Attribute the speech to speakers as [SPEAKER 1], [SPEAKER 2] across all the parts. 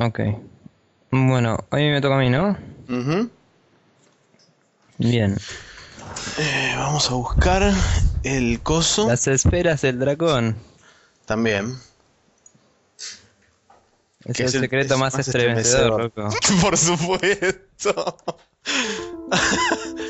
[SPEAKER 1] Ok. Bueno, hoy me toca a mí, ¿no?
[SPEAKER 2] Ujú.
[SPEAKER 1] Bien.
[SPEAKER 2] Eh, vamos a buscar el coso.
[SPEAKER 1] Las esferas del dragón.
[SPEAKER 2] También.
[SPEAKER 1] Es el
[SPEAKER 2] es el-
[SPEAKER 1] secreto más
[SPEAKER 2] más
[SPEAKER 1] estremecedor,
[SPEAKER 2] estremecedor.
[SPEAKER 1] loco.
[SPEAKER 2] Por supuesto.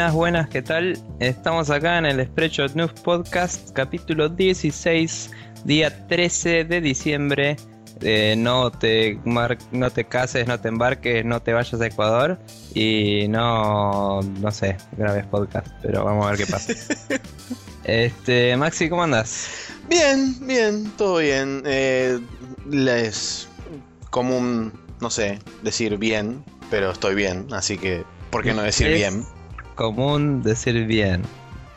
[SPEAKER 1] Buenas, buenas, ¿qué tal? Estamos acá en el Spreadshot News Podcast, capítulo 16, día 13 de diciembre. Eh, no, te mar- no te cases, no te embarques, no te vayas a Ecuador y no, no sé, grabes podcast, pero vamos a ver qué pasa. este, Maxi, ¿cómo andas?
[SPEAKER 2] Bien, bien, todo bien. Eh, es común, no sé, decir bien, pero estoy bien, así que, ¿por qué no decir
[SPEAKER 1] Es
[SPEAKER 2] bien?
[SPEAKER 1] Común decir bien.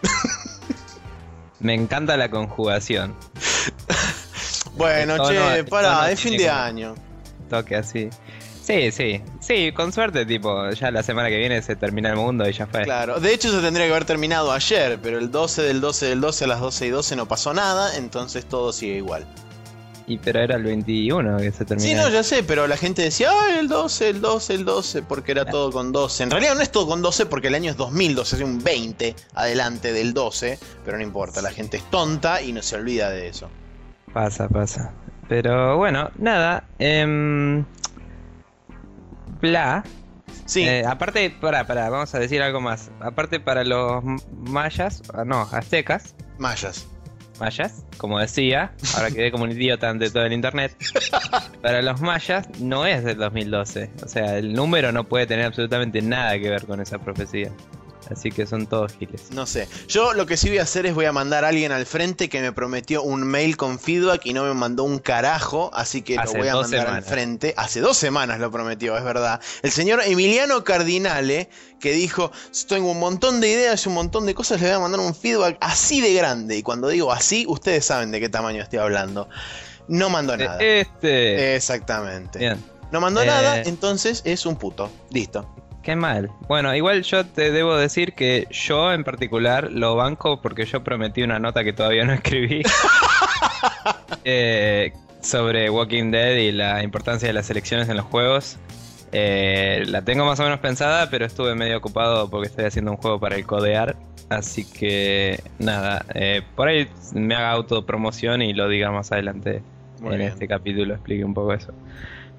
[SPEAKER 1] Me encanta la conjugación.
[SPEAKER 2] Bueno,
[SPEAKER 1] tono-
[SPEAKER 2] che, pará, es fin de año.
[SPEAKER 1] toque así. Sí, sí, sí, con suerte, tipo, ya la semana que viene se termina el mundo y ya fue.
[SPEAKER 2] Claro, de hecho se tendría que haber terminado ayer, pero el 12 del 12 del 12 a las 12 y 12 no pasó nada, entonces todo sigue igual.
[SPEAKER 1] Y pero era el 21 que se terminó.
[SPEAKER 2] Sí, no, ya sé, pero la gente decía, ay, el 12, el 12, el 12, porque era todo con 12. En realidad no es todo con 12 porque el año es 2012, es un 20 adelante del 12, pero no importa, la gente es tonta y no se olvida de eso.
[SPEAKER 1] Pasa, pasa. Pero bueno, nada. em, bla.
[SPEAKER 2] Sí,
[SPEAKER 1] Eh, aparte, para, para, vamos a decir algo más. Aparte para los mayas, ah, no, aztecas,
[SPEAKER 2] mayas.
[SPEAKER 1] Mayas, como decía, ahora quedé como un idiota ante todo el internet. Para los mayas no es del 2012, o sea, el número no puede tener absolutamente nada que ver con esa profecía. Así que son todos giles.
[SPEAKER 2] No sé. Yo lo que sí voy a hacer es voy a mandar a alguien al frente que me prometió un mail con feedback y no me mandó un carajo, así que
[SPEAKER 1] Hace
[SPEAKER 2] lo voy a mandar al frente. Hace dos semanas lo prometió, es verdad. El señor Emiliano Cardinale, que dijo, tengo un montón de ideas y un montón de cosas, le voy a mandar un feedback así de grande. Y cuando digo así, ustedes saben de qué tamaño estoy hablando. No mandó nada.
[SPEAKER 1] Eh, Este.
[SPEAKER 2] Exactamente.
[SPEAKER 1] Bien.
[SPEAKER 2] No mandó
[SPEAKER 1] Eh.
[SPEAKER 2] nada, entonces es un puto. Listo.
[SPEAKER 1] Qué mal. Bueno, igual yo te debo decir que yo en particular lo banco porque yo prometí una nota que todavía no escribí eh, sobre Walking Dead y la importancia de las elecciones en los juegos. Eh, la tengo más o menos pensada, pero estuve medio ocupado porque estoy haciendo un juego para el codear. Así que nada, eh, por ahí me haga autopromoción y lo diga más adelante
[SPEAKER 2] Muy
[SPEAKER 1] en
[SPEAKER 2] bien.
[SPEAKER 1] este capítulo, explique un poco eso.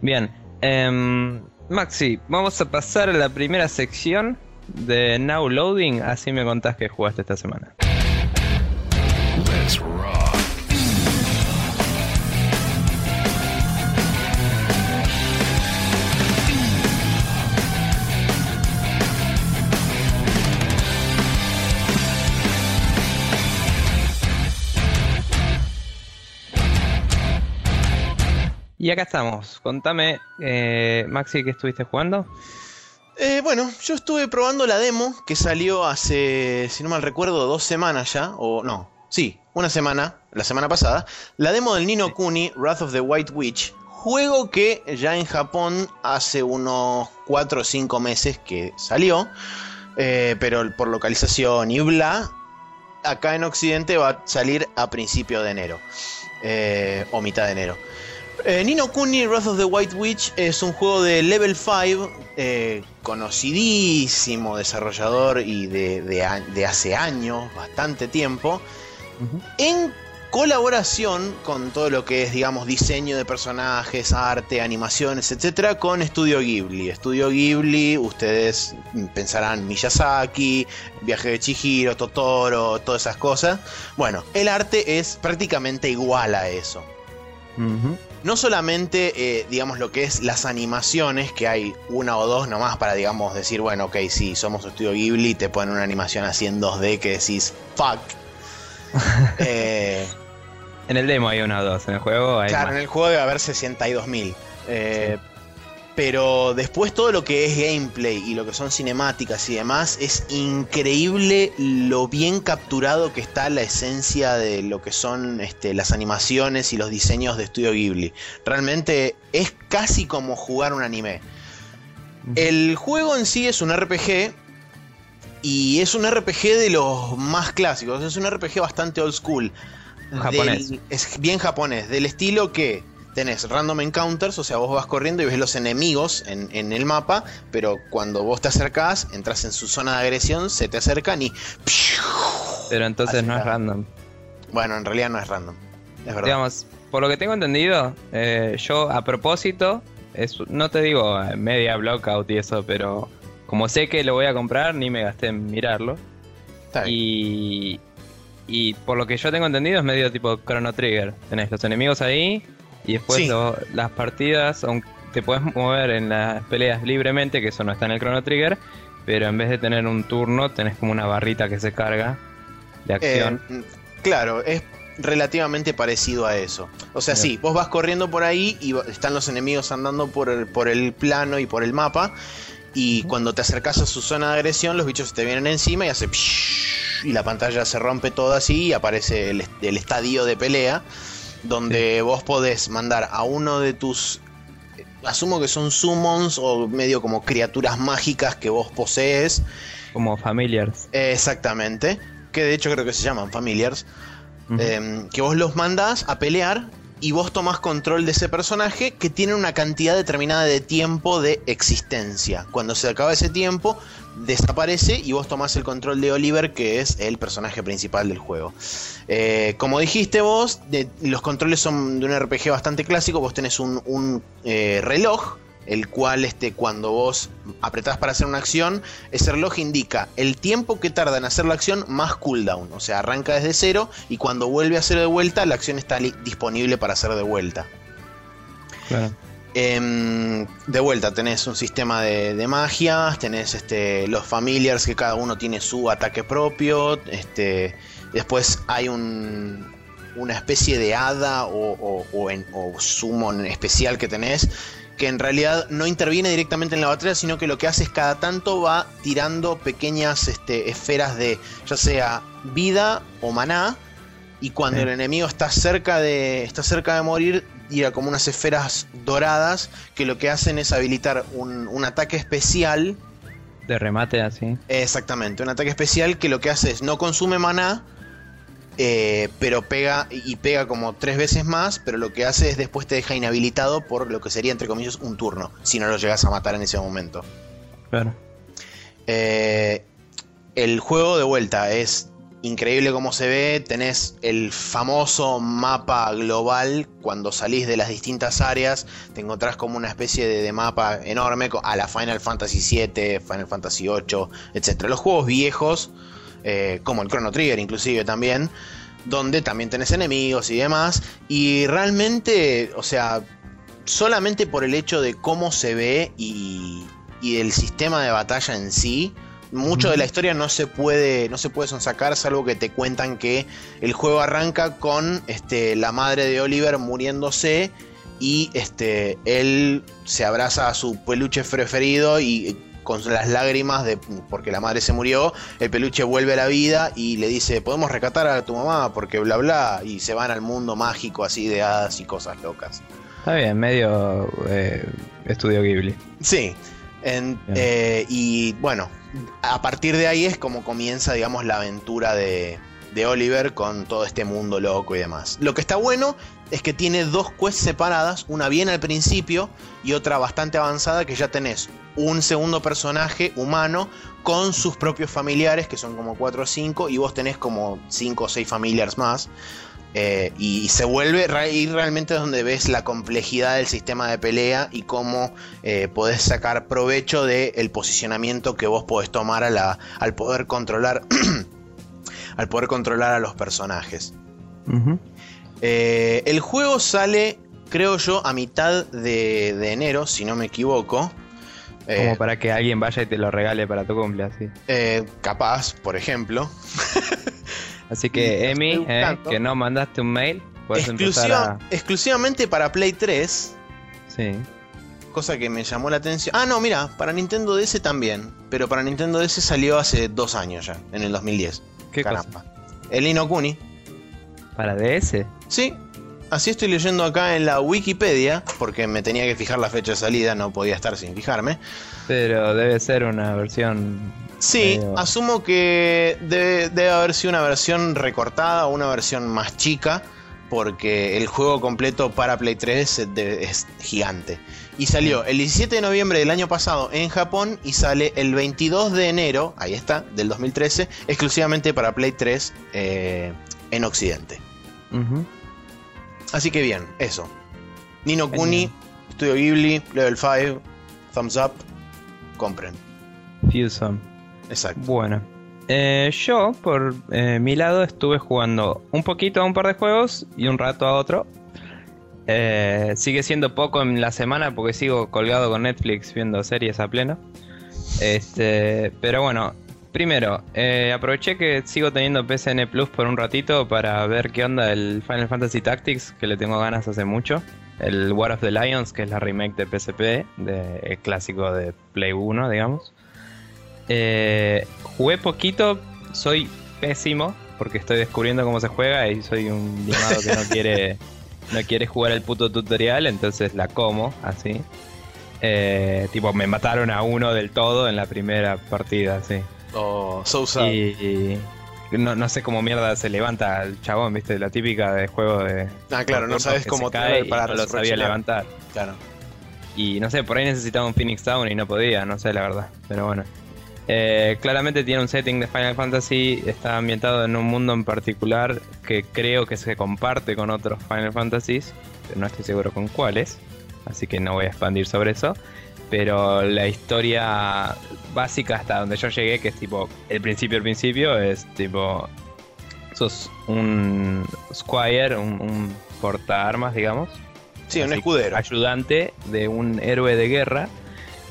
[SPEAKER 1] Bien, em, Maxi, vamos a pasar a la primera sección de Now Loading, así me contás que jugaste esta semana. Y acá estamos, contame, eh, Maxi, ¿qué estuviste jugando?
[SPEAKER 2] Eh, bueno, yo estuve probando la demo que salió hace, si no mal recuerdo, dos semanas ya, o no, sí, una semana, la semana pasada. La demo del Nino Kuni, Wrath of the White Witch, juego que ya en Japón hace unos 4 o 5 meses que salió, eh, pero por localización y bla, acá en Occidente va a salir a principio de enero, eh, o mitad de enero. Eh, Nino Kuni Wrath of the White Witch es un juego de Level 5, eh, conocidísimo desarrollador y de, de hace años, bastante tiempo, en colaboración con todo lo que es, digamos, diseño de personajes, arte, animaciones, etcétera, con Studio Ghibli. Studio Ghibli, ustedes pensarán Miyazaki, Viaje de Chihiro, Totoro, todas esas cosas. Bueno, el arte es prácticamente igual a eso
[SPEAKER 1] Ujú.
[SPEAKER 2] No solamente, eh, digamos, lo que es las animaciones, que hay una o dos nomás para, digamos, decir, bueno, ok, sí, somos Estudio Ghibli, te ponen una animación así en 2D que decís, fuck. Eh,
[SPEAKER 1] En el demo hay uno o dos, en el juego hay
[SPEAKER 2] claro,
[SPEAKER 1] más.
[SPEAKER 2] en el juego debe haber 62.000. Eh, Pero después todo lo que es gameplay y lo que son cinemáticas y demás, es increíble lo bien capturado que está la esencia de lo que son este, las animaciones y los diseños de Studio Ghibli. Realmente es casi como jugar un anime. El juego en sí es un RPG y es un RPG de los más clásicos, es un RPG bastante old school.
[SPEAKER 1] Japonés.
[SPEAKER 2] es bien japonés, del estilo que tenés random encounters, o sea, vos vas corriendo y ves los enemigos en, el mapa, pero cuando vos te acercás, entras en su zona de agresión, se te acercan y...
[SPEAKER 1] Pero entonces no es random.
[SPEAKER 2] Bueno, en realidad no es random. Es verdad.
[SPEAKER 1] Digamos, por lo que tengo entendido, eh, yo a propósito, es, no te digo eh, media blockout y eso, pero como sé que lo voy a comprar, ni me gasté en mirarlo. Y, y por lo que yo tengo entendido es medio tipo Chrono Trigger. Tenés los enemigos ahí y después las partidas, te puedes mover en las peleas libremente, que eso no está en el Chrono Trigger, pero en vez de tener un turno, tenés como una barrita que se carga de acción.
[SPEAKER 2] Eh, claro, es relativamente parecido a eso. O sea, sí, vos vas corriendo por ahí y están los enemigos andando por el, por el plano y por el mapa. Y cuando te acercas a su zona de agresión, los bichos te vienen encima y hace y la pantalla se rompe todo así y aparece el, el estadio de pelea donde vos podés mandar a uno de tus asumo que son summons o medio como criaturas mágicas que vos posees.
[SPEAKER 1] Como familiars.
[SPEAKER 2] exactamente. Que de hecho creo que se llaman familiars. Em, que vos los mandás a pelear y vos tomás control de ese personaje que tiene una cantidad determinada de tiempo de existencia. Cuando se acaba ese tiempo, desaparece y vos tomás el control de Oliver, que es el personaje principal del juego. Eh, como dijiste vos, los controles son de un RPG bastante clásico, vos tenés un, eh, reloj el cual este, cuando vos apretás para hacer una acción, ese reloj indica el tiempo que tarda en hacer la acción más cooldown, o sea, arranca desde cero y cuando vuelve a hacer de vuelta, la acción está disponible para hacer de vuelta. Em, de vuelta tenés un sistema de, de magias, tenés este, los familiars que cada uno tiene su ataque propio, este, después hay un, una especie de hada o, o, o summon especial que tenés que en realidad no interviene directamente en la batalla, sino que lo que hace es cada tanto va tirando pequeñas este, esferas de ya sea vida o maná. Y cuando el enemigo está cerca de. está cerca de morir, tira como unas esferas doradas que lo que hacen es habilitar un, un ataque especial.
[SPEAKER 1] De remate así.
[SPEAKER 2] Exactamente, un ataque especial que lo que hace es no consume maná, eh, pero pega y pega como tres veces más, pero lo que hace es después te deja inhabilitado por lo que sería entre comillas un turno, si no lo llegas a matar en ese momento.
[SPEAKER 1] Claro.
[SPEAKER 2] Eh, el juego de vuelta es increíble como se ve, tenés el famoso mapa global cuando salís de las distintas áreas, te encontrás como una especie de, de mapa enorme a la Final Fantasy VII, Final Fantasy VIII, etc. Los juegos viejos eh, como el Chrono Trigger inclusive también, donde también tenés enemigos y demás, y realmente, o sea, solamente por el hecho de cómo se ve y, y el sistema de batalla en sí, mucho de la historia no se puede no se puede sonsacar salvo que te cuentan que el juego arranca con este, la madre de Oliver muriéndose y este él se abraza a su peluche preferido y con las lágrimas de porque la madre se murió, el peluche vuelve a la vida y le dice, podemos rescatar a tu mamá porque bla bla, y se van al mundo mágico así de hadas y cosas locas.
[SPEAKER 1] Está bien, medio eh, estudio Ghibli.
[SPEAKER 2] Sí, eh, y bueno, a partir de ahí es como comienza, digamos, la aventura de, de Oliver con todo este mundo loco y demás. Lo que está bueno es que tiene dos quests separadas, una bien al principio y otra bastante avanzada, que ya tenés un segundo personaje humano con sus propios familiares, que son como 4 o 5, y vos tenés como 5 o 6 familiares más. Eh, y se vuelve ahí realmente donde ves la complejidad del sistema de pelea y cómo eh, podés sacar provecho del posicionamiento que vos podés tomar al poder controlar al poder controlar a los personajes. Eh, el juego sale, creo yo, a mitad de, enero, si no me equivoco.
[SPEAKER 1] Como eh, para que alguien vaya y te lo regale para tu cumpleaños.
[SPEAKER 2] Eh, capaz, por ejemplo.
[SPEAKER 1] Así que, Emi, que no mandaste un mail, puedes empezar
[SPEAKER 2] Exclusivamente para Play 3.
[SPEAKER 1] Sí.
[SPEAKER 2] cosa que me llamó la atención. Ah, no, mira, para Nintendo DS también. Pero para Nintendo DS salió hace dos años ya, en el 2010.
[SPEAKER 1] ¿Qué
[SPEAKER 2] Caramba. El Inokuni.
[SPEAKER 1] ¿Para DS?
[SPEAKER 2] Sí, así estoy leyendo acá en la Wikipedia, porque me tenía que fijar la fecha de salida, no podía estar sin fijarme.
[SPEAKER 1] Pero debe ser una versión.
[SPEAKER 2] Sí,
[SPEAKER 1] medio-
[SPEAKER 2] asumo que debe, debe haber sido una versión recortada o una versión más chica, porque el juego completo para Play 3 es, de- es gigante. Y salió el 17 de noviembre del año pasado en Japón y sale el 22 de enero, ahí está, del 2013, exclusivamente para Play 3 eh, en Occidente. Así que bien, eso. Nino Kuni. Studio Ghibli, Level 5, Thumbs Up, compren.
[SPEAKER 1] Fusion.
[SPEAKER 2] Exacto.
[SPEAKER 1] Bueno, eh, yo por eh, mi lado estuve jugando un poquito a un par de juegos y un rato a otro. Eh, sigue siendo poco en la semana porque sigo colgado con Netflix viendo series a pleno. Este, pero bueno, primero, eh, aproveché que sigo teniendo PSN Plus por un ratito para ver qué onda el Final Fantasy Tactics, que le tengo ganas hace mucho. El War of the Lions, que es la remake de PSP, de, el clásico de Play 1, digamos. Eh, jugué poquito, soy pésimo porque estoy descubriendo cómo se juega y soy un limado que no quiere no quiere jugar el puto tutorial, entonces la como así. Eh, tipo, me mataron a uno del todo en la primera partida, sí.
[SPEAKER 2] Oh, so sad.
[SPEAKER 1] Y, y no, no sé cómo mierda se levanta el chabón, viste, la típica de juego de...
[SPEAKER 2] Ah, claro, no sabes cómo
[SPEAKER 1] cae
[SPEAKER 2] para
[SPEAKER 1] no lo sabía levantar.
[SPEAKER 2] Claro.
[SPEAKER 1] Y no sé, por ahí necesitaba un Phoenix Down y no podía, no sé la verdad. Pero bueno. Eh, claramente tiene un setting de Final Fantasy, está ambientado en un mundo en particular que creo que se comparte con otros Final Fantasies, pero no estoy seguro con cuáles, así que no voy a expandir sobre eso. Pero la historia básica hasta donde yo llegué, que es tipo el principio, el principio, es tipo. Sos un Squire, un, un portaarmas, digamos
[SPEAKER 2] Sí, un escudero.
[SPEAKER 1] Ayudante de un héroe de guerra.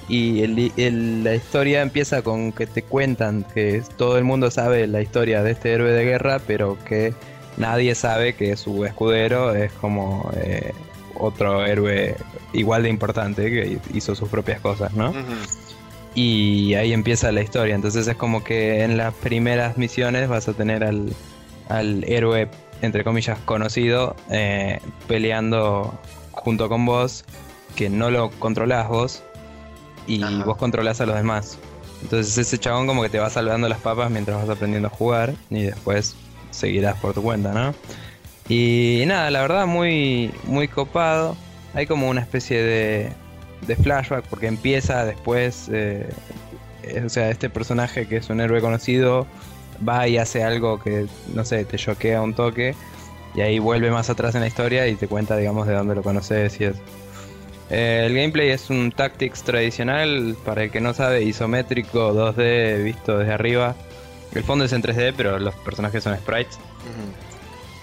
[SPEAKER 1] Y el- el- la historia empieza con que te cuentan que todo el mundo sabe la historia de este héroe de guerra, pero que nadie sabe que su escudero es como eh, otro héroe igual de importante que hizo sus propias cosas, ¿no? Y ahí empieza la historia. Entonces es como que en las primeras misiones vas a tener al, al héroe, entre comillas, conocido, eh, peleando junto con vos, que no lo controlás vos, y
[SPEAKER 2] Ajá.
[SPEAKER 1] vos controlás a los demás. Entonces ese chabón como que te va salvando las papas mientras vas aprendiendo a jugar, y después seguirás por tu cuenta, ¿no? Y nada, la verdad muy, muy copado. Hay como una especie de, de flashback porque empieza después, eh, eh, o sea, este personaje que es un héroe conocido va y hace algo que, no sé, te choquea un toque y ahí vuelve más atrás en la historia y te cuenta, digamos, de dónde lo conoces y eso. Eh, el gameplay es un tactics tradicional, para el que no sabe, isométrico, 2D, visto desde arriba. El fondo es en 3D, pero los personajes son sprites.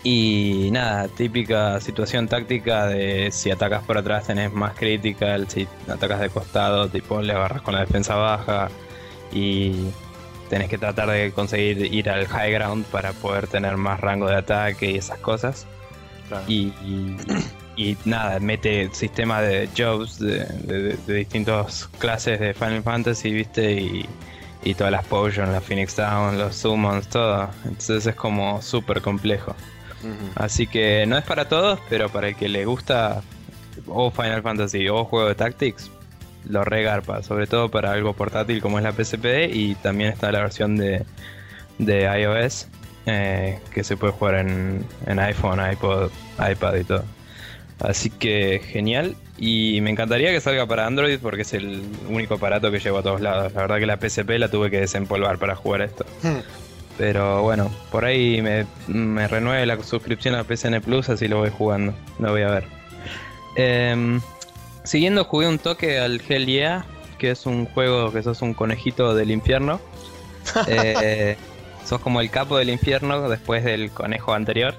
[SPEAKER 1] Y nada, típica situación táctica de si atacas por atrás tenés más critical, si atacas de costado, tipo le agarras con la defensa baja y tenés que tratar de conseguir ir al high ground para poder tener más rango de ataque y esas cosas.
[SPEAKER 2] Claro.
[SPEAKER 1] Y, y- y nada, mete sistema de jobs de, de- de distintas clases de Final Fantasy, viste, y, y todas las potions, las Phoenix Down, los summons, todo. Entonces es como súper complejo. Así que no es para todos, pero para el que le gusta o Final Fantasy o juego de Tactics, lo regarpa, sobre todo para algo portátil como es la PSP y también está la versión de, de iOS eh, que se puede jugar en, en iPhone, iPod, iPad y todo. Así que genial y me encantaría que salga para Android porque es el único aparato que llevo a todos lados. La verdad que la PSP la tuve que desempolvar para jugar esto.
[SPEAKER 2] Hmm.
[SPEAKER 1] Pero bueno, por ahí me, me renueve la suscripción a PSN Plus, así lo voy jugando. Lo voy a ver. Em, siguiendo, jugué un toque al Hell Yeah, que es un juego que sos un conejito del infierno. Eh, sos como el capo del infierno después del conejo anterior.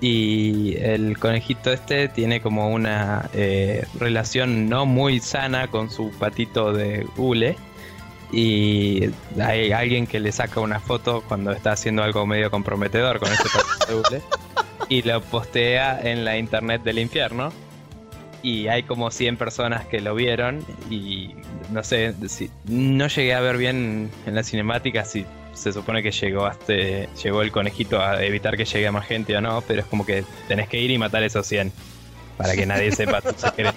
[SPEAKER 1] Y el conejito este tiene como una eh, relación no muy sana con su patito de hule. Y hay alguien que le saca una foto cuando está haciendo algo medio comprometedor con ese patito de hule. Y lo postea en la internet del infierno. y hay como 100 personas que lo vieron y no sé, si, no llegué a ver bien en la cinemática si se supone que llegó hasta, llegó el conejito a evitar que llegue más gente o no, pero es como que tenés que ir y matar esos 100 para que nadie sepa tu secreto.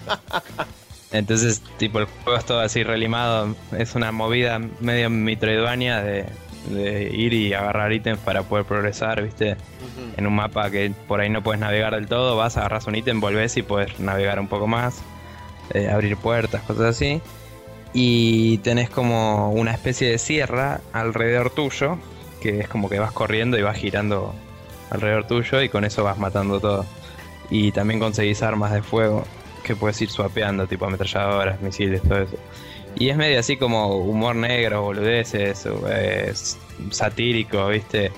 [SPEAKER 1] Entonces, tipo, el juego es todo así relimado, es una movida medio Metroidvania de, de ir y agarrar ítems para poder progresar, ¿viste? En un mapa que por ahí no puedes navegar del todo, vas, agarras un ítem, volvés y puedes navegar un poco más, eh, abrir puertas, cosas así. Y tenés como una especie de sierra alrededor tuyo, que es como que vas corriendo y vas girando alrededor tuyo y con eso vas matando todo. Y también conseguís armas de fuego que puedes ir swapeando, tipo ametralladoras, misiles, todo eso. Y es medio así como humor negro, boludeces, es satírico, ¿viste?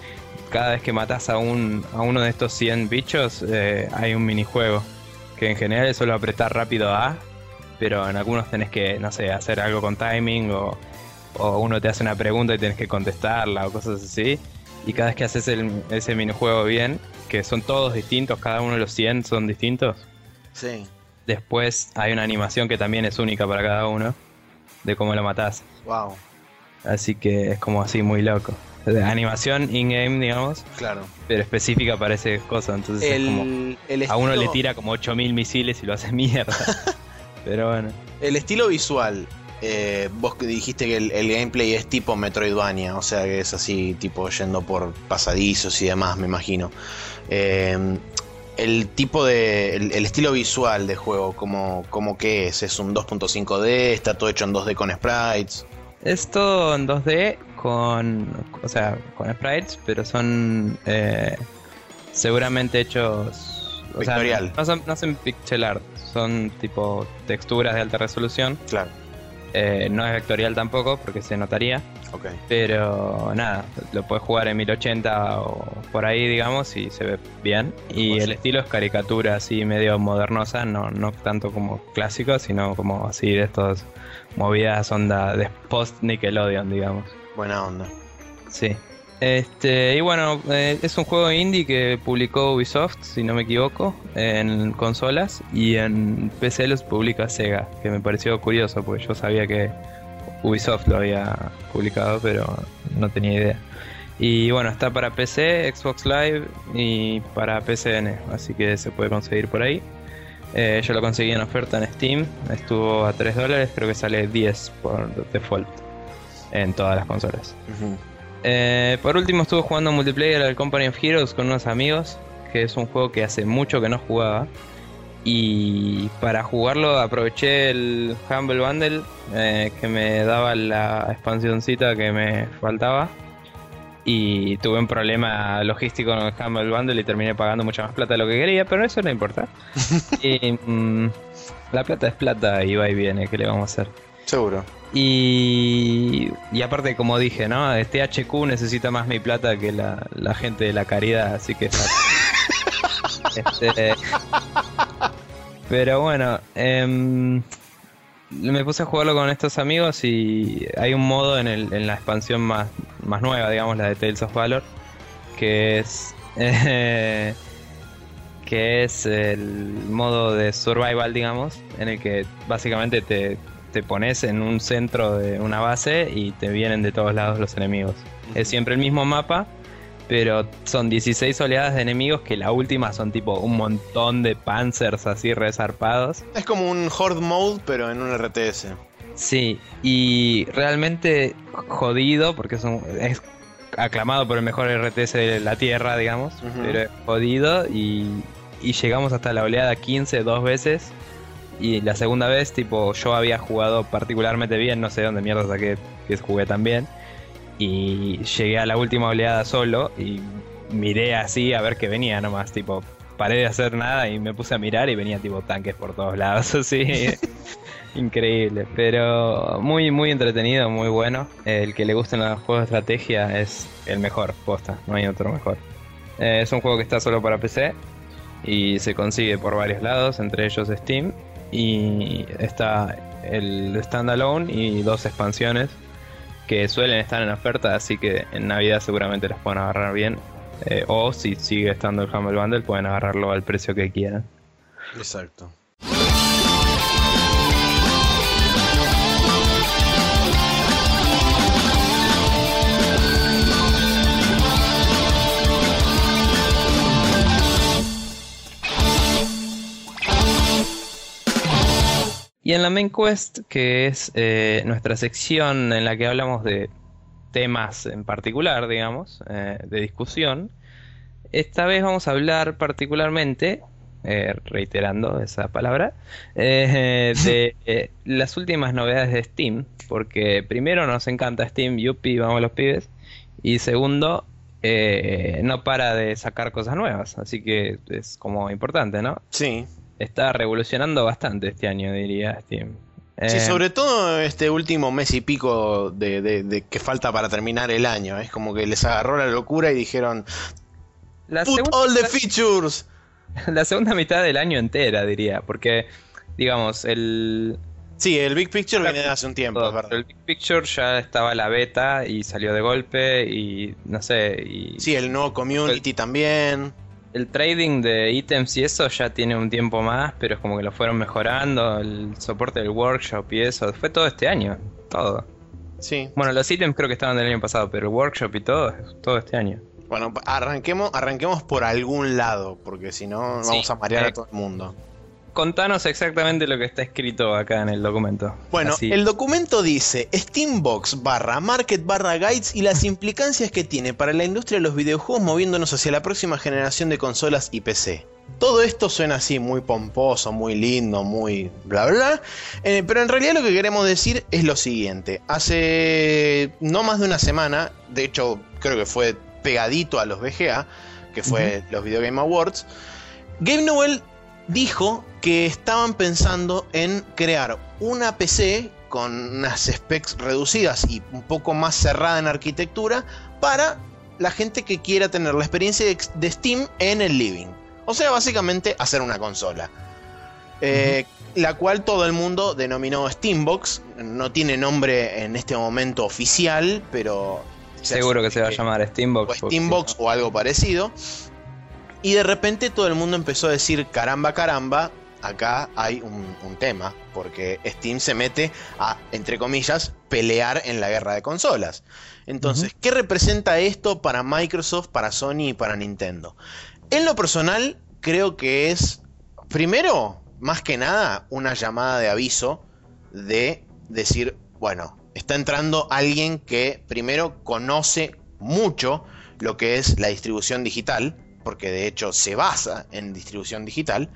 [SPEAKER 1] Cada vez que matas a, un, a uno de estos 100 bichos, eh, hay un minijuego. Que en general es solo apretar rápido A, pero en algunos tenés que, no sé, hacer algo con timing o, o uno te hace una pregunta y tenés que contestarla o cosas así. Y cada vez que haces el, ese minijuego bien, que son todos distintos, cada uno de los 100 son distintos.
[SPEAKER 2] Sí.
[SPEAKER 1] Después hay una animación que también es única para cada uno de cómo lo matás.
[SPEAKER 2] Wow.
[SPEAKER 1] Así que es como así muy loco. De animación in-game, digamos,
[SPEAKER 2] Claro.
[SPEAKER 1] pero específica para ese cosa. Entonces es como,
[SPEAKER 2] El,
[SPEAKER 1] a uno le tira como 8000 misiles y lo hace mierda. Pero bueno.
[SPEAKER 2] El estilo visual. eh, vos que dijiste que el, el gameplay es tipo Metroidvania, o sea que es así, tipo yendo por pasadizos y demás, me imagino. Eh, el tipo de. El, el estilo visual de juego, como, como que es? ¿Es un 2.5D? ¿Está todo hecho en 2D con sprites?
[SPEAKER 1] Es todo en 2D con, o sea, con sprites, pero son eh, seguramente hechos... o sea,
[SPEAKER 2] Vectorial.
[SPEAKER 1] no, son, no son pixel art, son tipo texturas de alta resolución.
[SPEAKER 2] Claro.
[SPEAKER 1] Eh, no es vectorial tampoco porque se notaría.
[SPEAKER 2] Ok.
[SPEAKER 1] Pero nada, lo puedes jugar en 1080 o por ahí, digamos, y se ve bien. Y el estilo es caricatura así medio modernosa, no, no tanto como clásico, sino como así de estos movidas onda de post Nickelodeon, digamos.
[SPEAKER 2] Buena onda.
[SPEAKER 1] Sí. Este, y bueno, eh, es un juego indie que publicó Ubisoft, si no me equivoco, en consolas y en PC los publica Sega, que me pareció curioso porque yo sabía que Ubisoft lo había publicado, pero no tenía idea. Y bueno, está para PC, Xbox Live y para PCN, así que se puede conseguir por ahí. Eh, yo lo conseguí en oferta en Steam, estuvo a 3 dólares, creo que sale 10 por default en todas las consolas. Eh, por último estuve jugando multiplayer al Company of Heroes con unos amigos, que es un juego que hace mucho que no jugaba. Y para jugarlo aproveché el Humble Bundle eh, que me daba la expansioncita que me faltaba. Y tuve un problema logístico con el Humble Bundle y terminé pagando mucha más plata de lo que quería, pero eso no importa. y, mm, la plata es plata y va y viene, ¿qué le vamos a hacer?
[SPEAKER 2] Seguro.
[SPEAKER 1] Y, y aparte, como dije, ¿no? Este HQ necesita más mi plata que la, la gente de la caridad, así que... este, pero bueno, em, me puse a jugarlo con estos amigos y hay un modo en, el, en la expansión más, más nueva, digamos, la de Tales of Valor, que es... eh, que es el modo de survival, digamos, en el que básicamente te, te pones en un centro de una base y te vienen de todos lados los enemigos. Es siempre el mismo mapa, pero son 16 oleadas de enemigos que la última son tipo un montón de panzers así resarpados.
[SPEAKER 2] Es como un Horde Mode, pero en un RTS.
[SPEAKER 1] Sí, y realmente jodido porque es, un- es aclamado por el mejor RTS de la Tierra, digamos, pero es jodido y, y llegamos hasta la oleada 15 dos veces y la segunda vez, tipo, yo había jugado particularmente bien, no sé dónde mierda saqué que jugué tan bien y llegué a la última oleada solo y miré así a ver qué venía nomás, tipo, paré de hacer nada y me puse a mirar y venía tipo tanques por todos lados, así. Increíble, pero muy muy entretenido, muy bueno. El que le gusten los juegos de estrategia es el mejor, posta, no hay otro mejor. Eh, es un juego que está solo para PC y se consigue por varios lados, entre ellos Steam. Y está el standalone y dos expansiones que suelen estar en oferta, así que en Navidad seguramente las pueden agarrar bien. Eh, o si sigue estando el Humble Bundle, pueden agarrarlo al precio que quieran.
[SPEAKER 2] Exacto.
[SPEAKER 1] Y en la Main Quest, que es eh, nuestra sección en la que hablamos de temas en particular, digamos, eh, de discusión, esta vez vamos a hablar particularmente, eh, reiterando esa palabra, de las últimas novedades de Steam, porque primero nos encanta Steam, yupi, vamos los pibes, y segundo, no para de sacar cosas nuevas, así que es como importante, ¿no?
[SPEAKER 2] Sí
[SPEAKER 1] está revolucionando bastante este año, diría Steam.
[SPEAKER 2] Sí, eh, sobre todo este último mes y pico de, que falta para terminar el año. Es como que les agarró la locura y dijeron: Put all the features.
[SPEAKER 1] La segunda mitad del año entera, diría. Porque, digamos, el.
[SPEAKER 2] Sí, el Big Picture viene de hace un tiempo, verdad.
[SPEAKER 1] El Big Picture ya estaba la beta y salió de golpe y no sé. Y...
[SPEAKER 2] Sí, el nuevo community también
[SPEAKER 1] el trading de ítems y eso ya tiene un tiempo más, pero es como que lo fueron mejorando, el soporte del workshop y eso, fue todo este año, todo.
[SPEAKER 2] Sí.
[SPEAKER 1] Bueno, los ítems creo que estaban del año pasado, pero el workshop y todo, todo este año.
[SPEAKER 2] Bueno, arranquemos, arranquemos por algún lado, porque si no vamos a marear a eh, todo el mundo
[SPEAKER 1] contanos exactamente lo que está escrito acá en el documento.
[SPEAKER 2] Bueno, el documento dice Steambox barra Market barra Guides y las implicancias que tiene para la industria de los videojuegos moviéndonos hacia la próxima generación de consolas y PC. Todo esto suena así muy pomposo, muy lindo, muy bla bla, eh, pero en realidad lo que queremos decir es lo siguiente. Hace no más de una semana, de hecho creo que fue pegadito a los VGA, que fue los Video Game Awards, Game Newell dijo que estaban pensando en crear una PC con unas specs reducidas y un poco más cerrada en arquitectura para la gente que quiera tener la experiencia de Steam en el living. O sea, básicamente hacer una consola. Eh, la cual todo el mundo denominó Steambox. No tiene nombre en este momento oficial, pero...
[SPEAKER 1] Seguro que se va a llamar Steambox.
[SPEAKER 2] O Steambox o algo parecido. Y de repente todo el mundo empezó a decir, caramba, caramba, acá hay un, tema, porque Steam se mete a, entre comillas, pelear en la guerra de consolas. Entonces, ¿qué representa esto para Microsoft, para Sony y para Nintendo? En lo personal, creo que es, primero, más que nada, una llamada de aviso de decir, bueno, está entrando alguien que primero conoce mucho lo que es la distribución digital, porque de hecho se basa en distribución digital.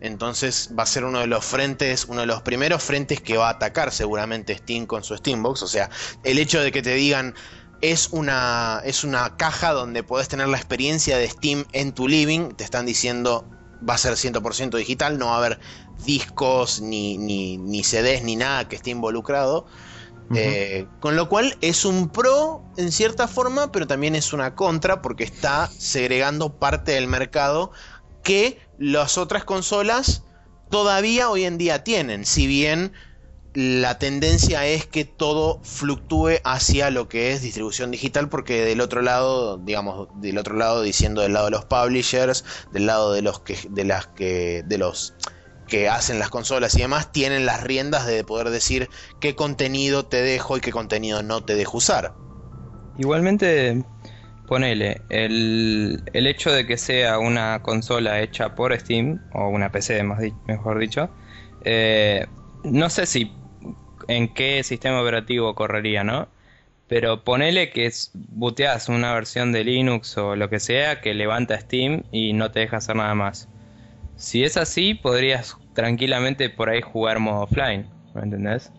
[SPEAKER 2] Entonces va a ser uno de los frentes, uno de los primeros frentes que va a atacar seguramente Steam con su Steambox. O sea, el hecho de que te digan es una, es una caja donde puedes tener la experiencia de Steam en tu living, te están diciendo va a ser 100% digital, no va a haber discos ni, ni, ni CDs ni nada que esté involucrado. Eh, con lo cual es un pro en cierta forma, pero también es una contra porque está segregando parte del mercado que las otras consolas todavía hoy en día tienen. Si bien la tendencia es que todo fluctúe hacia lo que es distribución digital, porque del otro lado, digamos, del otro lado, diciendo del lado de los publishers, del lado de los que, de las que, de los que hacen las consolas y demás tienen las riendas de poder decir qué contenido te dejo y qué contenido no te dejo usar.
[SPEAKER 1] Igualmente, ponele, el, el hecho de que sea una consola hecha por Steam, o una PC más mejor dicho, eh, no sé si en qué sistema operativo correría, ¿no? Pero ponele que es, buteas una versión de Linux o lo que sea que levanta Steam y no te deja hacer nada más. Si es así, podrías tranquilamente por ahí jugar modo offline, ¿me entendés?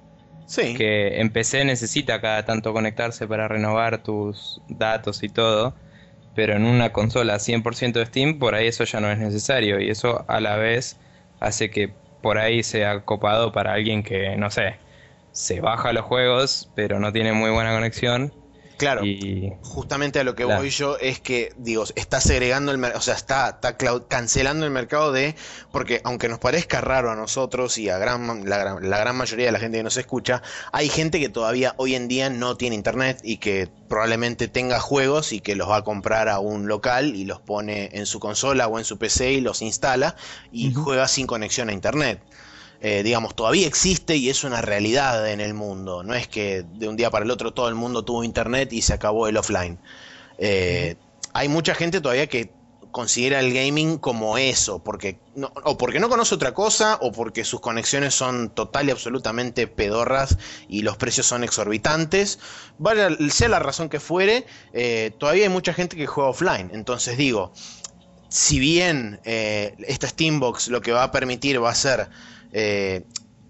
[SPEAKER 2] Sí.
[SPEAKER 1] Que en PC necesita cada tanto conectarse para renovar tus datos y todo, pero en una consola 100% de Steam, por ahí eso ya no es necesario y eso a la vez hace que por ahí sea copado para alguien que, no sé, se baja los juegos, pero no tiene muy buena conexión
[SPEAKER 2] Claro, y... justamente a lo que voy yo es que, digo, está segregando el mercado, o sea, está, está cancelando el mercado de, porque aunque nos parezca raro a nosotros y a gran, la, gran mayoría de la gente que nos escucha, hay gente que todavía hoy en día no tiene internet y que probablemente tenga juegos y que los va a comprar a un local y los pone en su consola o en su PC y los instala y juega sin conexión a internet. Eh, digamos, todavía existe y es una realidad en el mundo. No es que de un día para el otro todo el mundo tuvo internet y se acabó el offline. Eh, hay mucha gente todavía que considera el gaming como eso, porque o porque no conoce otra cosa, o porque sus conexiones son total y absolutamente pedorras y los precios son exorbitantes. Vale, sea la razón que fuere, eh, todavía hay mucha gente que juega offline. Entonces digo, si bien eh, esta Steambox lo que va a permitir va a ser eh,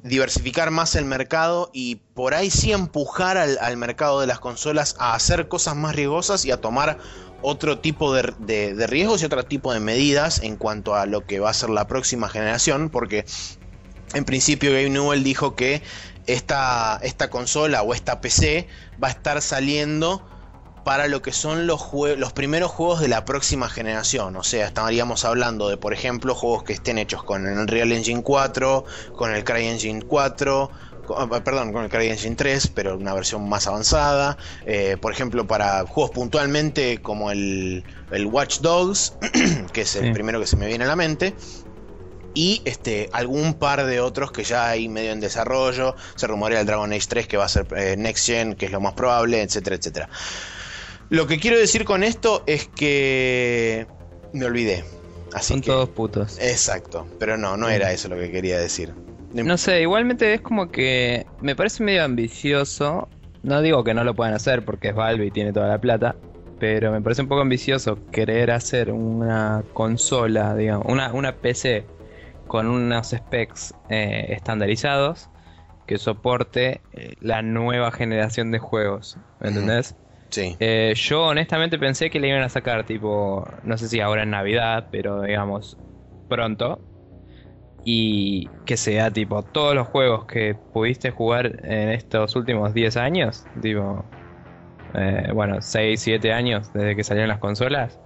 [SPEAKER 2] diversificar más el mercado y por ahí sí empujar al, mercado de las consolas a hacer cosas más riesgosas y a tomar otro tipo de, riesgos y otro tipo de medidas en cuanto a lo que va a ser la próxima generación, porque en principio Gabe Newell dijo que esta, esta consola o esta PC va a estar saliendo para lo que son los, los primeros juegos de la próxima generación. O sea, estaríamos hablando de, por ejemplo, juegos que estén hechos con el Unreal Engine 4, con el CryEngine 4, ah, perdón, con el CryEngine 3, pero una versión más avanzada. Eh, por ejemplo, para juegos puntualmente como el, el Watch Dogs, que es el primero que se me viene a la mente. Y este, algún par de otros que ya hay medio en desarrollo. Se rumorea el Dragon Age 3 que va a ser eh, Next Gen, que es lo más probable, etcétera, etcétera. Lo que quiero decir con esto es que me olvidé. Así
[SPEAKER 1] Son todos putos.
[SPEAKER 2] Exacto, pero no, no era eso lo que quería decir.
[SPEAKER 1] No sé, igualmente es como que me parece medio ambicioso. No digo que no lo puedan hacer porque es Valve y tiene toda la plata, pero me parece un poco ambicioso querer hacer una consola, digamos, una, una PC con unos specs eh, estandarizados que soporte eh, la nueva generación de juegos. ¿Me entendés? Eh, yo honestamente pensé que le iban a sacar, tipo, no sé si ahora en Navidad, pero digamos, pronto. Y que sea, tipo, todos los juegos que pudiste jugar en estos últimos 10 años, tipo, eh, bueno, 6, 7 años desde que salieron las consolas.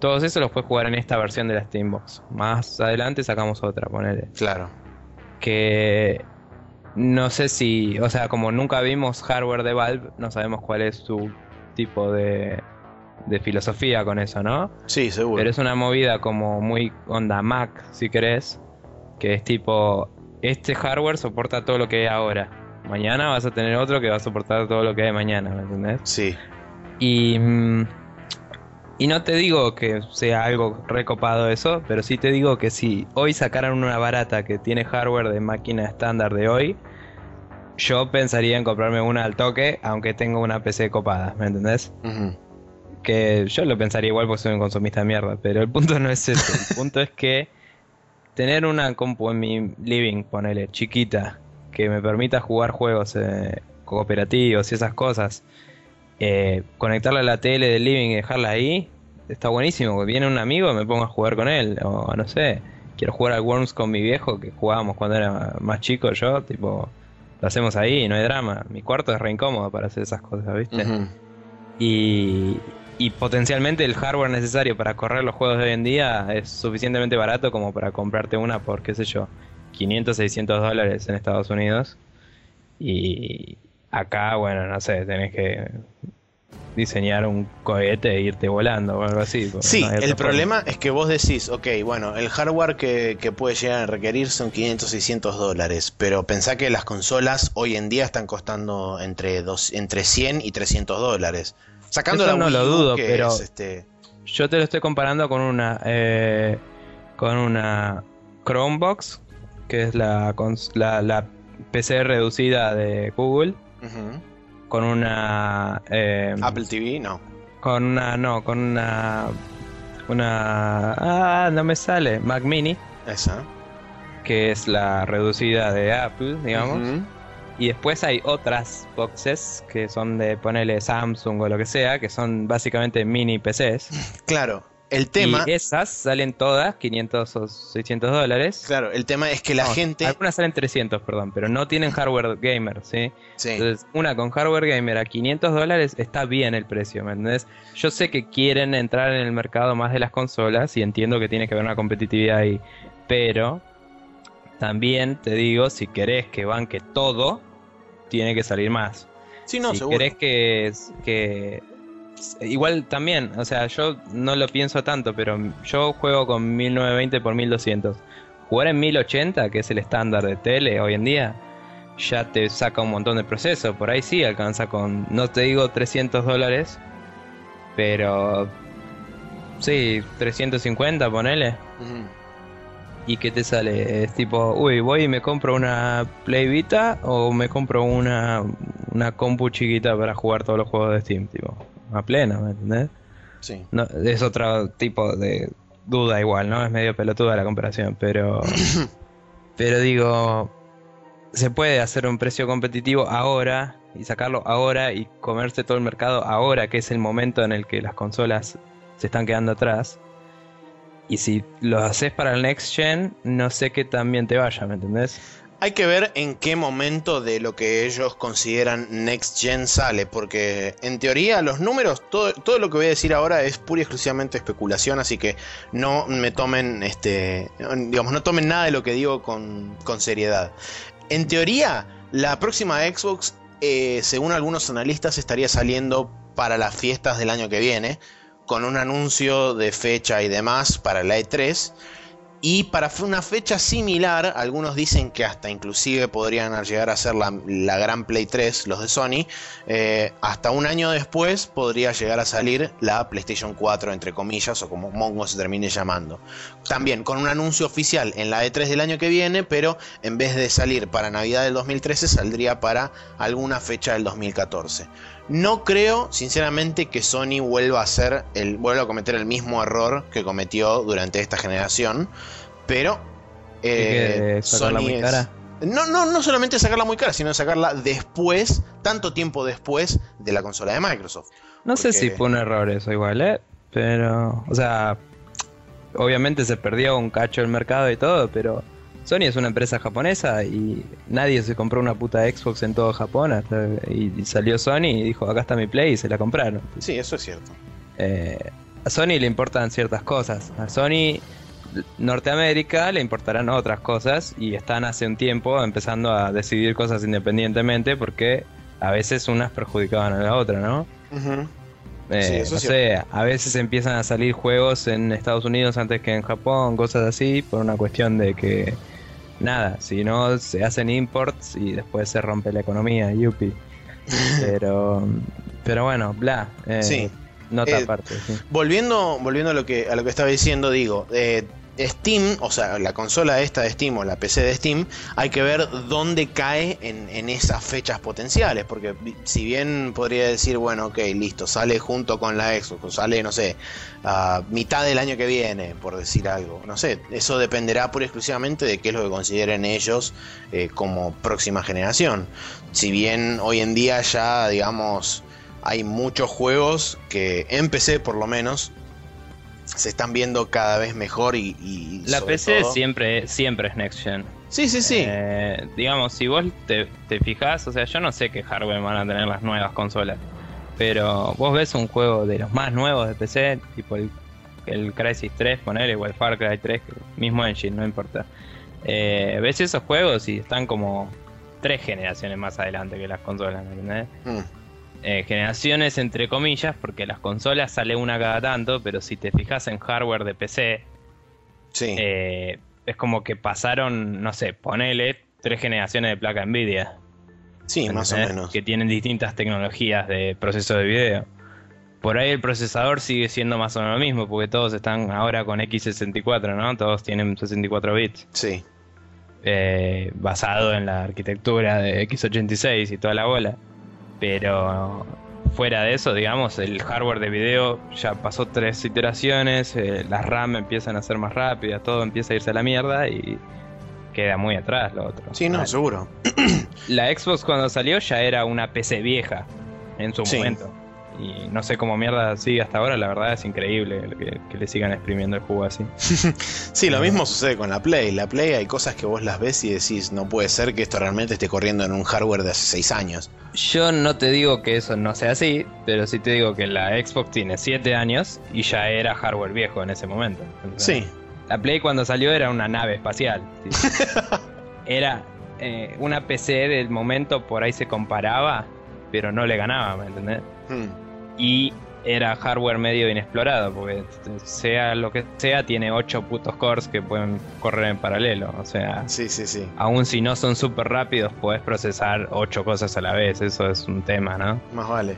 [SPEAKER 1] Todos esos los puedes jugar en esta versión de la Steambox. Más adelante sacamos otra, ponele.
[SPEAKER 2] Claro.
[SPEAKER 1] Que no sé si, o sea, como nunca vimos hardware de Valve, no sabemos cuál es su tipo de, de filosofía con eso, ¿no?
[SPEAKER 2] Sí, seguro.
[SPEAKER 1] Pero es una movida como muy onda Mac, si querés, que es tipo, este hardware soporta todo lo que hay ahora. Mañana vas a tener otro que va a soportar todo lo que hay mañana, ¿me entendés?
[SPEAKER 2] Sí.
[SPEAKER 1] Y, mm, y no te digo que sea algo recopado eso, pero sí te digo que si hoy sacaran una barata que tiene hardware de máquina estándar de hoy, yo pensaría en comprarme una al toque, aunque tengo una PC copada, ¿me entendés? Que yo lo pensaría igual porque soy un consumista de mierda, pero el punto no es ese. el punto es que tener una compu en mi living, ponele, chiquita, que me permita jugar juegos eh, cooperativos y esas cosas, eh, conectarla a la tele del living y dejarla ahí, está buenísimo. Viene un amigo y me pongo a jugar con él, o no sé, quiero jugar al Worms con mi viejo, que jugábamos cuando era más chico yo, tipo lo hacemos ahí, no hay drama. Mi cuarto es re incómodo para hacer esas cosas, ¿viste? y, y potencialmente el hardware necesario para correr los juegos de hoy en día es suficientemente barato como para comprarte una por, qué sé yo, 500, 600 dólares en Estados Unidos. Y acá, bueno, no sé, tenés que diseñar un cohete e irte volando o algo así.
[SPEAKER 2] Sí, el problema es que vos decís, ok, bueno, el hardware que, puede llegar a requerir son 500, 600 dólares, pero pensá que las consolas hoy en día están costando entre, dos, entre 100 y 300 dólares. Sacando la
[SPEAKER 1] no lo dudo, pero este... yo te lo estoy comparando con una eh, con una Chromebox, que es la, la, la PC reducida de Google con una...
[SPEAKER 2] Em, Apple TV, no.
[SPEAKER 1] Con una, no, con una... Una... Ah, no me sale. Mac Mini.
[SPEAKER 2] Esa.
[SPEAKER 1] Que es la reducida de Apple, digamos. Y después hay otras boxes que son de ponerle Samsung o lo que sea, que son básicamente mini PCs.
[SPEAKER 2] Claro. El tema.
[SPEAKER 1] Y esas salen todas 500 o 600 dólares.
[SPEAKER 2] Claro, el tema es que la gente.
[SPEAKER 1] Algunas salen 300, perdón, pero no tienen hardware gamer, ¿sí? ¿sí? Entonces, una con hardware gamer a 500 dólares está bien el precio, ¿me entendés? Yo sé que quieren entrar en el mercado más de las consolas y entiendo que tiene que haber una competitividad ahí, pero también te digo, si querés que banque todo, tiene que salir más.
[SPEAKER 2] Sí, no,
[SPEAKER 1] si querés que, que igual también, o sea, yo no lo pienso tanto, pero yo juego con 1920 por 1200. Jugar en 1080, que es el estándar de tele hoy en día, ya te saca un montón de proceso. Por ahí sí alcanza con, no te digo 300 dólares, pero Sí, 350, ponele. ¿Y qué te sale? Es tipo, uy, voy y me compro una Play Vita o me compro una, una compu chiquita para jugar todos los juegos de Steam, tipo, a plena, ¿me entendés?
[SPEAKER 2] Sí.
[SPEAKER 1] No, es otro tipo de duda igual, ¿no? Es medio pelotuda la comparación, pero... pero digo, se puede hacer un precio competitivo ahora y sacarlo ahora y comerse todo el mercado ahora, que es el momento en el que las consolas se están quedando atrás. Y si lo haces para el next gen, no sé qué también te vaya, ¿me entendés?
[SPEAKER 2] Hay que ver en qué momento de lo que ellos consideran Next Gen sale, porque en teoría los números, todo, todo lo que voy a decir ahora es pura y exclusivamente especulación, así que no me tomen, este, digamos, no tomen nada de lo que digo con, con seriedad. En teoría, la próxima Xbox, eh, según algunos analistas, estaría saliendo para las fiestas del año que viene, con un anuncio de fecha y demás para la E3. Y para una fecha similar, algunos dicen que hasta inclusive podrían llegar a ser la, la gran Play 3, los de Sony. eh, hasta un año después podría llegar a salir la PlayStation 4, entre comillas, o como Mongo se termine llamando. También con un anuncio oficial en la E3 del año que viene, pero en vez de salir para Navidad del 2013, saldría para alguna fecha del 2014. No creo, sinceramente, que Sony vuelva a hacer el, vuelva a cometer el mismo error que cometió durante esta generación, pero eh,
[SPEAKER 1] sacarla muy
[SPEAKER 2] es-
[SPEAKER 1] cara.
[SPEAKER 2] No, no, no solamente sacarla muy cara, sino sacarla después, tanto tiempo después de la consola de Microsoft.
[SPEAKER 1] No sé si fue un error eso igual, ¿eh? Pero, o sea, obviamente se perdió un cacho el mercado y todo, pero Sony es una empresa japonesa y nadie se compró una puta Xbox en todo Japón hasta- y, y salió Sony y dijo, acá está mi Play y se la compraron.
[SPEAKER 2] Sí, eso es cierto.
[SPEAKER 1] Eh, a Sony le importan ciertas cosas. A Sony Norteamérica le importarán otras cosas y están hace un tiempo empezando a decidir cosas independientemente porque a veces unas perjudicaban a la otra, ¿no?
[SPEAKER 2] Ujú.
[SPEAKER 1] Eh,
[SPEAKER 2] Sí, eso
[SPEAKER 1] no
[SPEAKER 2] es
[SPEAKER 1] sé, a veces empiezan a salir juegos en Estados Unidos antes que en Japón, cosas así, por una cuestión de que, nada, si no se hacen imports y después se rompe la economía, yupi. Pero, pero bueno, bla. eh,
[SPEAKER 2] Sí.
[SPEAKER 1] Nota
[SPEAKER 2] Eh,
[SPEAKER 1] aparte, sí.
[SPEAKER 2] Volviendo, volviendo a lo que a lo que estaba diciendo, digo, eh, Steam, o sea, la consola esta de Steam o la PC de Steam, hay que ver dónde cae en, esas fechas potenciales, porque si bien podría decir, bueno, ok, listo, sale junto con la Xbox, sale, no sé, a mitad del año que viene, por decir algo, no sé, eso dependerá pura y exclusivamente de qué es lo que consideren ellos eh, como próxima generación. Si bien hoy en día ya, digamos, hay muchos juegos que en PC por lo menos se están viendo cada vez mejor y, y
[SPEAKER 1] La PC
[SPEAKER 2] todo-
[SPEAKER 1] siempre, siempre es Next Gen.
[SPEAKER 2] Sí, sí, sí.
[SPEAKER 1] Eh, digamos, si vos te, te fijas, o sea, yo no sé qué hardware van a tener las nuevas consolas, pero vos ves un juego de los más nuevos de PC, tipo el, el Crysis 3, ponerle, o el Far Cry 3, que mismo engine, no importa. Eh, ves esos juegos y están como tres generaciones más adelante que las consolas, ¿me entendés?
[SPEAKER 2] Mm,
[SPEAKER 1] Eh, generaciones entre comillas, porque las consolas sale una cada tanto, pero si te fijas en hardware de PC,
[SPEAKER 2] sí.
[SPEAKER 1] eh, es como que pasaron, no sé, ponele tres generaciones de placa Nvidia.
[SPEAKER 2] sí, más o
[SPEAKER 1] ¿entendés?
[SPEAKER 2] menos.
[SPEAKER 1] Que tienen distintas tecnologías de proceso de video. Por ahí el procesador sigue siendo más o menos lo mismo, porque todos están ahora con X64, ¿no? Todos tienen 64 bits,
[SPEAKER 2] Sí.
[SPEAKER 1] eh, basado en la arquitectura de X86 y toda la bola. Pero fuera de eso, digamos, el hardware de video ya pasó tres iteraciones, eh, las RAM empiezan a ser más rápidas, todo empieza a irse a la mierda y queda muy atrás lo otro.
[SPEAKER 2] Sí, no,
[SPEAKER 1] Ah,
[SPEAKER 2] seguro.
[SPEAKER 1] la Xbox cuando salió ya era una PC vieja en su
[SPEAKER 2] Sí.
[SPEAKER 1] momento. Y no sé cómo mierda sigue hasta ahora, la verdad es increíble que, que le sigan exprimiendo el juego así.
[SPEAKER 2] Sí, lo mismo sucede con la Play. La Play hay cosas que vos las ves y decís, no puede ser que esto realmente esté corriendo en un hardware de hace 6 años.
[SPEAKER 1] Yo no te digo que eso no sea así, pero sí te digo que la Xbox tiene 7 años y ya era hardware viejo en ese momento.
[SPEAKER 2] Sí,
[SPEAKER 1] La Play cuando salió era una nave espacial. ¿sí? era eh, una PC del momento, por ahí se comparaba, pero no le ganaba, ¿me entendés?
[SPEAKER 2] Mm,
[SPEAKER 1] y era hardware medio inexplorado, porque sea lo que sea, tiene 8 putos cores que pueden correr en paralelo. O sea,
[SPEAKER 2] sí, sí, sí.
[SPEAKER 1] aun si no son súper rápidos, podés procesar 8 cosas a la vez. Eso es un tema, ¿no?
[SPEAKER 2] Más vale.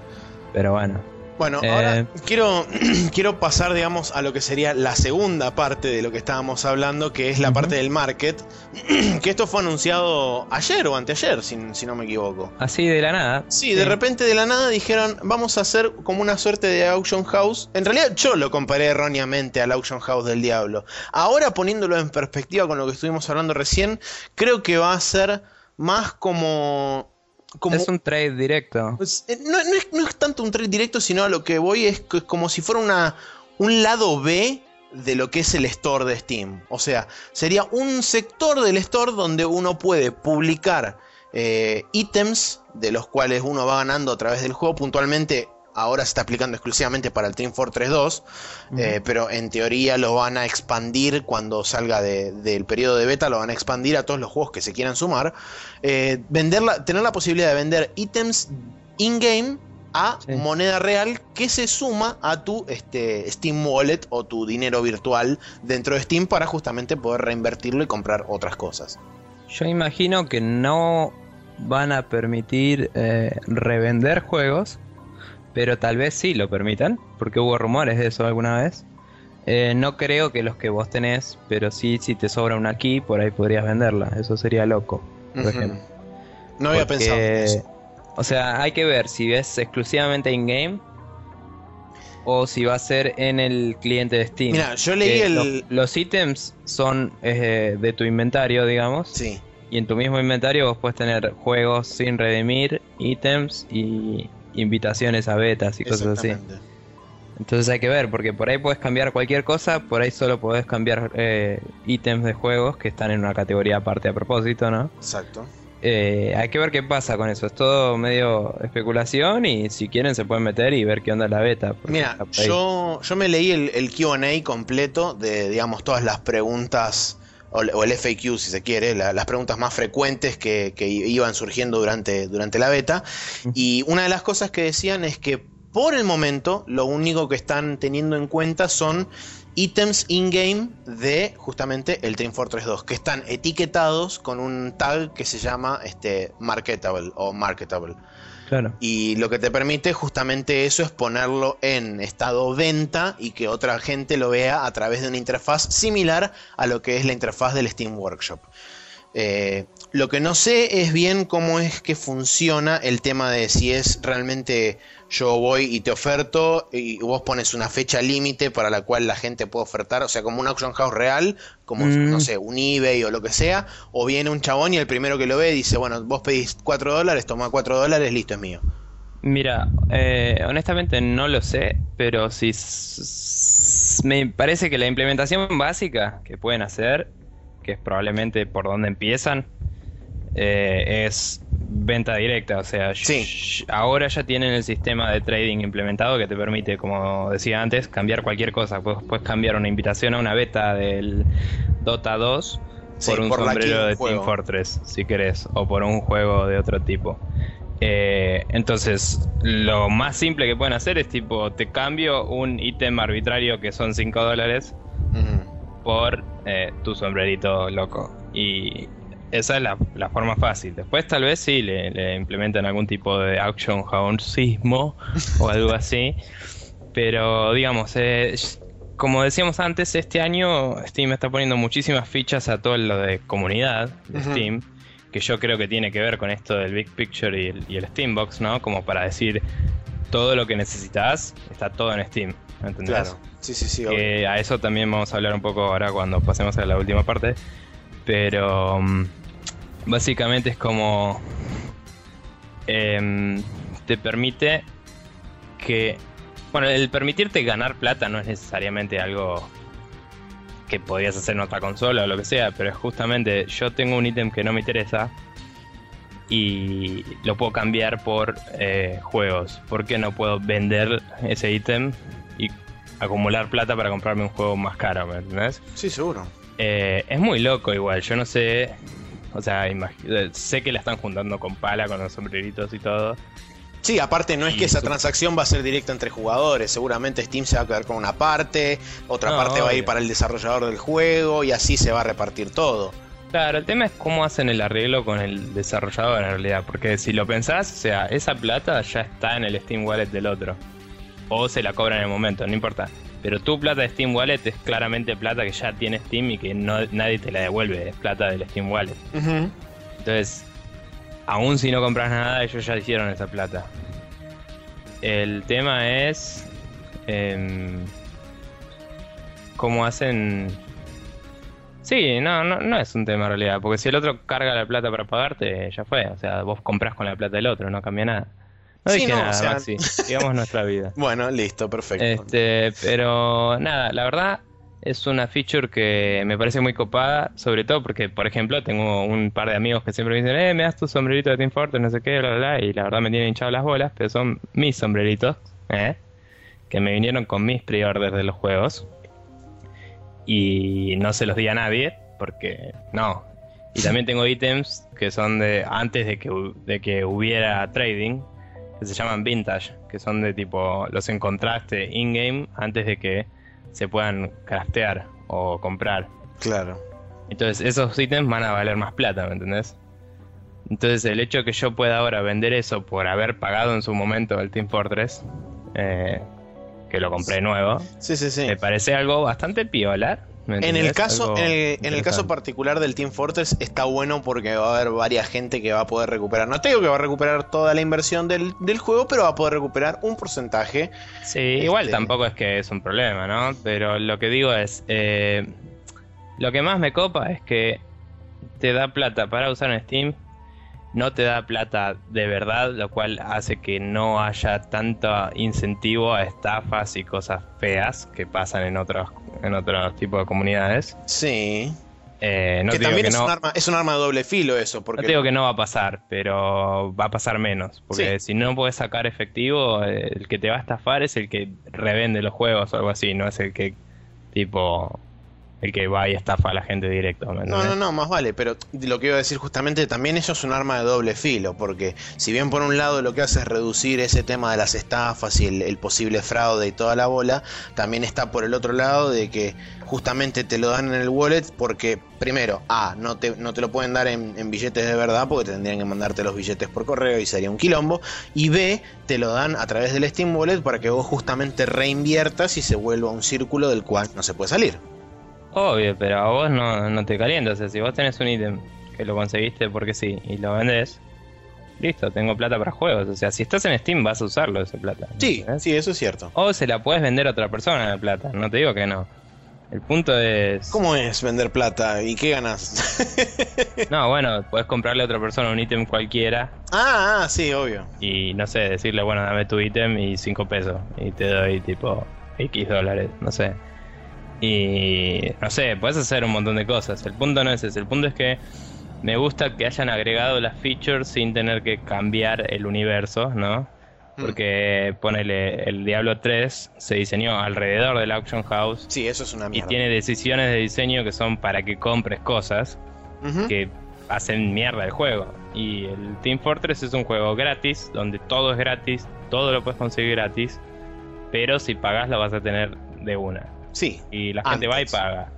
[SPEAKER 1] Pero bueno.
[SPEAKER 2] Bueno,
[SPEAKER 1] Eh,
[SPEAKER 2] ahora quiero, quiero pasar, digamos, a lo que sería la segunda parte de lo que estábamos hablando, que es la parte del market. que esto fue anunciado ayer o anteayer, si, si no me equivoco.
[SPEAKER 1] Así de la nada.
[SPEAKER 2] Sí, de repente de la nada dijeron, vamos a hacer como una suerte de auction house. En realidad yo lo comparé erróneamente al auction house del diablo. Ahora poniéndolo en perspectiva con lo que estuvimos hablando recién, creo que va a ser más como... como
[SPEAKER 1] Es un trade directo.
[SPEAKER 2] pues, eh, no, no es, no es tanto un trade directo, sino a lo que voy es, que es como si fuera una, un lado B de lo que es el store de Steam. O sea, sería un sector del store donde uno puede publicar eh, ítems de los cuales uno va ganando a través del juego. Puntualmente, ahora se está aplicando exclusivamente para el Team Fortress 2, eh, pero en teoría lo van a expandir cuando salga de- del periodo de beta, lo van a expandir a todos los juegos que se quieran sumar. Eh, tener la posibilidad de vender ítems in-game a
[SPEAKER 1] Sí.
[SPEAKER 2] moneda real que se suma a tu este, Steam Wallet o tu dinero virtual dentro de Steam para justamente poder reinvertirlo y comprar otras cosas.
[SPEAKER 1] Yo imagino que no van a permitir eh, revender juegos, pero tal vez sí lo permitan, porque hubo rumores de eso alguna vez. Eh, no creo que los que vos tenés, pero sí si te sobra una key, por ahí podrías venderla. Eso sería loco, por ejemplo.
[SPEAKER 2] No había
[SPEAKER 1] Porque,
[SPEAKER 2] pensado en eso.
[SPEAKER 1] O sea, hay que ver si es exclusivamente in-game o si va a ser en el cliente de Steam.
[SPEAKER 2] Mira, yo leí el...
[SPEAKER 1] lo- los ítems son eh, de tu inventario, digamos.
[SPEAKER 2] Sí,
[SPEAKER 1] Y en tu mismo inventario vos puedes tener juegos sin redimir, ítems y invitaciones a betas y cosas así. Entonces hay que ver, porque por ahí puedes cambiar cualquier cosa, por ahí solo podés cambiar eh, ítems de juegos que están en una categoría aparte a propósito, ¿no?
[SPEAKER 2] Exacto.
[SPEAKER 1] Eh, hay que ver qué pasa con eso. Es todo medio especulación y si quieren se pueden meter y ver qué onda la beta.
[SPEAKER 2] Mira, yo, yo me leí el, el QA completo de, digamos, todas las preguntas, o, o el FAQ si se quiere, la- las preguntas más frecuentes que, iban surgiendo durante, durante la beta. Y una de las cosas que decían es que por el momento lo único que están teniendo en cuenta son ítems in-game de justamente el Team Fortress 2, que están etiquetados con un tag que se llama este, marketable o marketable.
[SPEAKER 1] Claro.
[SPEAKER 2] Y lo que te permite justamente eso es ponerlo en estado venta y que otra gente lo vea a través de una interfaz similar a lo que es la interfaz del Steam Workshop. Eh, lo que no sé es bien cómo es que funciona el tema de si es realmente yo voy y te oferto y vos pones una fecha límite para la cual la gente puede ofertar, o sea, como un auction house real, como
[SPEAKER 1] Mm.
[SPEAKER 2] no sé, un eBay o lo que sea, o viene un chabón y el primero que lo ve dice, bueno, vos pedís 4 dólares, toma 4 dólares, listo, es mío.
[SPEAKER 1] Mira, eh, honestamente no lo sé, pero si me parece que la implementación básica que pueden hacer, que es probablemente por donde empiezan, eh, es venta directa. O sea,
[SPEAKER 2] Sí.
[SPEAKER 1] ahora ya tienen el sistema de trading implementado que te permite, como decía antes, cambiar cualquier cosa. Puedes, puedes cambiar una invitación a una beta del Dota 2
[SPEAKER 2] Sí,
[SPEAKER 1] por un
[SPEAKER 2] por
[SPEAKER 1] sombrero de
[SPEAKER 2] juego.
[SPEAKER 1] Team Fortress, si querés, o por un juego de otro tipo. Eh, entonces, lo más simple que pueden hacer es tipo, te cambio un ítem arbitrario que son 5 dólares por eh, tu sombrerito loco. Y esa es la, la forma fácil. Después tal vez sí le, le implementan algún tipo de auction sismo o algo así. Pero digamos, eh, como decíamos antes, este año Steam está poniendo muchísimas fichas a todo lo de comunidad de. Steam. Que yo creo que tiene que ver con esto del Big Picture y el, y el Steambox, ¿no? Como para decir, todo lo que necesitas está todo en Steam. ¿Entendés?
[SPEAKER 2] Claro, sí, sí, sí.
[SPEAKER 1] Que a eso también vamos a hablar un poco ahora cuando pasemos a la última parte. Pero mm, básicamente es como em, te permite que bueno, el permitirte ganar plata no es necesariamente algo que podías hacer en otra consola o lo que sea, pero es justamente yo tengo un ítem que no me interesa y lo puedo cambiar por eh, juegos. ¿Por qué no puedo vender ese ítem y acumular plata para comprarme un juego más caro? ¿Me entendés?
[SPEAKER 2] Sí, seguro.
[SPEAKER 1] Eh, es muy loco igual, yo no sé, o sea, eh, sé que la están juntando con pala, con los sombreritos y todo.
[SPEAKER 2] Sí, aparte no es que esa transacción va a ser directa entre jugadores, seguramente Steam se va a quedar con una parte, otra
[SPEAKER 1] No,
[SPEAKER 2] parte va a ir para el desarrollador del juego y así se va a repartir todo.
[SPEAKER 1] Claro, el tema es cómo hacen el arreglo con el desarrollador en realidad, porque si lo pensás, o sea, esa plata ya está en el Steam Wallet del otro. o se la cobran en el momento, no importa. Pero tu plata de Steam Wallet es claramente plata que ya tiene Steam y que no, nadie te la devuelve, es plata del Steam Wallet. Entonces, aún si no compras nada, ellos ya hicieron esa plata. El tema es em, cómo hacen... Sí, no, no, no es un tema en realidad, porque si el otro carga la plata para pagarte, ya fue. O sea, vos compras con la plata del otro, no cambia nada. No dije nada, Maxi. Digamos nuestra vida.
[SPEAKER 2] Bueno, listo, perfecto.
[SPEAKER 1] Este, pero nada, la verdad es una feature que me parece muy copada, sobre todo porque, por ejemplo, tengo un par de amigos que siempre me dicen, eh, me das tu sombrerito de Team Fortress, no sé qué, bla, bla, bla, y la verdad me tienen hinchado las bolas, pero son mis sombreritos, ¿eh? que me vinieron con mis pre-orders de los juegos. Y no se los di a nadie, porque no. Y también tengo ítems que son de antes de que, de que hubiera trading, que se llaman vintage, que son de tipo, los encontraste in-game antes de que se puedan craftear o comprar.
[SPEAKER 2] Claro.
[SPEAKER 1] Entonces esos ítems van a valer más plata, ¿me entendés? Entonces el hecho de que yo pueda ahora vender eso por haber pagado en su momento el Team Fortress, eh, que lo compré nuevo,
[SPEAKER 2] sí, sí, sí.
[SPEAKER 1] me parece algo bastante piola.
[SPEAKER 2] En el caso, en el, caso particular del Team Fortress está bueno porque va a haber varias gente que va a poder recuperar. No te digo que va a recuperar toda la inversión del, juego, pero va a poder recuperar un porcentaje.
[SPEAKER 1] Sí, igual este, tampoco es que es un problema, ¿no? Pero lo que digo es, eh, lo que más me copa es que te da plata para usar en Steam no te da plata de verdad, lo cual hace que no haya tanto incentivo a estafas y cosas feas que pasan en otros, en otros tipos de comunidades.
[SPEAKER 2] Sí. Eh, que también es, un arma, es un arma de doble filo eso. Porque...
[SPEAKER 1] No digo que no va a pasar, pero va a pasar menos. Porque si no puedes sacar efectivo, el que te va a estafar es el que revende los juegos o algo así, no es el que tipo el que va y estafa a la gente directo.
[SPEAKER 2] no, no, no, más vale, pero lo que iba a decir justamente también eso es un arma de doble filo, porque si bien por un lado lo que hace es reducir ese tema de las estafas y el, posible fraude y toda la bola, también está por el otro lado de que justamente te lo dan en el wallet porque primero, A, no te, no te lo pueden dar en, en billetes de verdad porque tendrían que mandarte los billetes por correo y sería un quilombo, y B, te lo dan a través del Steam Wallet para que vos justamente reinviertas y se vuelva un círculo del cual no se puede salir.
[SPEAKER 1] Obvio, pero a vos no, te calienta. O sea, si vos tenés un ítem que lo conseguiste porque sí y lo vendés, listo, tengo plata para juegos. O sea, si estás en Steam vas a usarlo esa plata.
[SPEAKER 2] Sí, sí, eso es cierto.
[SPEAKER 1] O se la puedes vender a otra persona la plata, no te digo que no. El punto es.
[SPEAKER 2] ¿Cómo es vender plata? ¿Y qué ganas?
[SPEAKER 1] no, bueno, puedes comprarle a otra persona un ítem cualquiera.
[SPEAKER 2] Ah, ah, sí, obvio.
[SPEAKER 1] Y no sé, decirle, bueno, dame tu ítem y 5 pesos. Y te doy tipo X dólares, no sé. Y no sé, puedes hacer un montón de cosas. El punto no es ese, el punto es que me gusta que hayan agregado las features sin tener que cambiar el universo, ¿no? Hmm. Porque ponele, el Diablo 3 se diseñó alrededor del Auction House.
[SPEAKER 2] Sí, eso es una
[SPEAKER 1] mierda. Y tiene decisiones de diseño que son para que compres cosas que hacen mierda el juego. Y el Team Fortress es un juego gratis, donde todo es gratis, todo lo puedes conseguir gratis, pero si pagas lo vas a tener de una.
[SPEAKER 2] Sí.
[SPEAKER 1] Y la gente va y paga.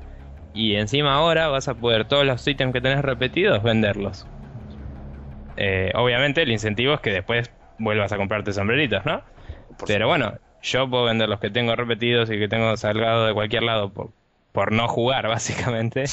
[SPEAKER 1] Y encima ahora vas a poder todos los ítems que tenés repetidos venderlos. Eh, obviamente el incentivo es que después vuelvas a comprarte sombreritos, ¿no? Pero bueno, yo puedo vender los que tengo repetidos y que tengo salgado de cualquier lado por, por no jugar, básicamente.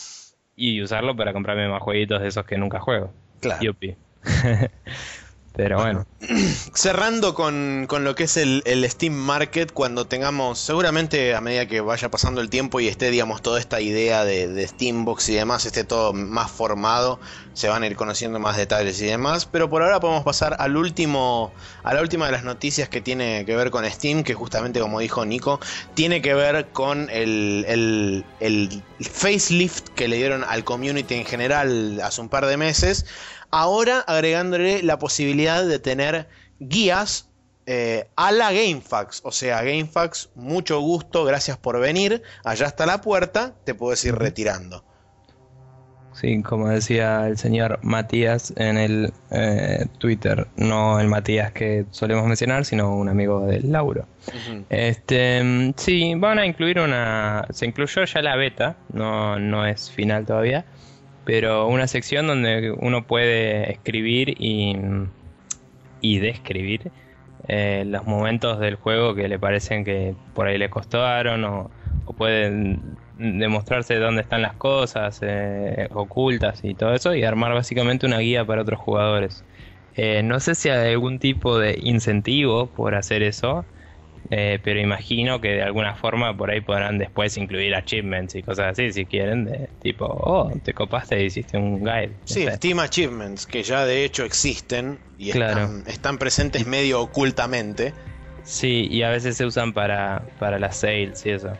[SPEAKER 1] y usarlo para comprarme más jueguitos de esos que nunca juego.
[SPEAKER 2] Claro.
[SPEAKER 1] Yupi. Pero bueno.
[SPEAKER 2] Cerrando con, lo que es el, Steam Market, cuando tengamos, seguramente a medida que vaya pasando el tiempo y esté, digamos, toda esta idea de, de Steambox y demás, esté todo más formado, se van a ir conociendo más detalles y demás. Pero por ahora podemos pasar al último, a la última de las noticias que tiene que ver con Steam, que justamente como dijo Nico, tiene que ver con el, el, el facelift que le dieron al community en general hace un par de meses Ahora agregándole la posibilidad de tener guías eh, a la GameFAQs. O sea, GameFAQs, mucho gusto, gracias por venir. Allá está la puerta, te puedes ir retirando.
[SPEAKER 1] Sí, como decía el señor Matías en el eh, Twitter, no el Matías que solemos mencionar, sino un amigo del Lauro. Este, sí, van a incluir una, se incluyó ya la beta, no, no es final todavía, pero una sección donde uno puede escribir y, y describir eh, los momentos del juego que le parecen que por ahí le costaron o, pueden demostrarse dónde están las cosas eh, ocultas y todo eso y armar básicamente una guía para otros jugadores. Eh, no sé si hay algún tipo de incentivo por hacer eso, eh, pero imagino que de alguna forma por ahí podrán después incluir achievements y cosas así si quieren, de tipo, oh, te copaste y hiciste un guide.
[SPEAKER 2] Sí, Steam Achievements, que ya de hecho existen y están, presentes medio ocultamente.
[SPEAKER 1] Sí, y a veces se usan para, para las sales y eso.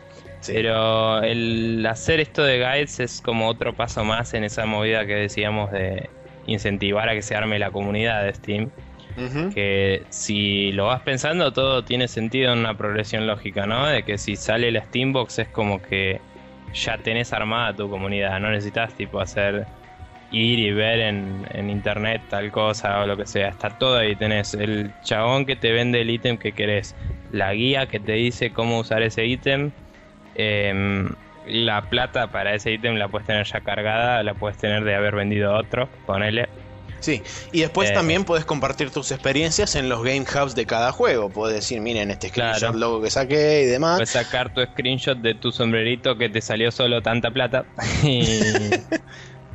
[SPEAKER 1] Pero el hacer esto de guides es como otro paso más en esa movida que decíamos de incentivar a que se arme la comunidad de Steam. Que si lo vas pensando, todo tiene sentido en una progresión lógica, ¿no? De que si sale la Steambox es como que ya tenés armada tu comunidad, no necesitas tipo hacer ir y ver en, en, internet tal cosa o lo que sea, está todo ahí, tenés el chabón que te vende el ítem que querés, la guía que te dice cómo usar ese ítem, em, la plata para ese ítem la puedes tener ya cargada, la puedes tener de haber vendido otro, ponele.
[SPEAKER 2] Sí, y después eh, también puedes compartir tus experiencias en los game hubs de cada juego. Puedes decir, miren este screenshot logo que saqué y demás.
[SPEAKER 1] Puedes sacar tu screenshot de tu sombrerito que te salió solo tanta plata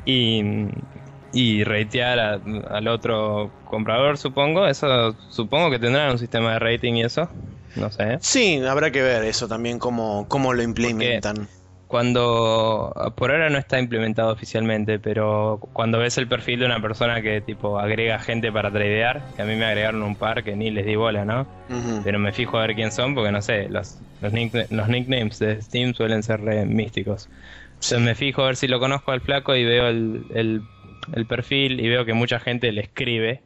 [SPEAKER 1] y, y, al otro comprador, supongo. Eso supongo que tendrán un sistema de rating y eso. No sé.
[SPEAKER 2] Sí, habrá que ver eso también, cómo, cómo lo implementan
[SPEAKER 1] cuando por ahora no está implementado oficialmente, pero cuando ves el perfil de una persona que tipo agrega gente para tradear, que a mí me agregaron un par que ni les di bola, ¿no? Pero me fijo a ver quién son porque no sé, los, los, nicknames de Steam suelen ser místicos. Entonces me fijo a ver si lo conozco al flaco y veo el, el, perfil y veo que mucha gente le escribe,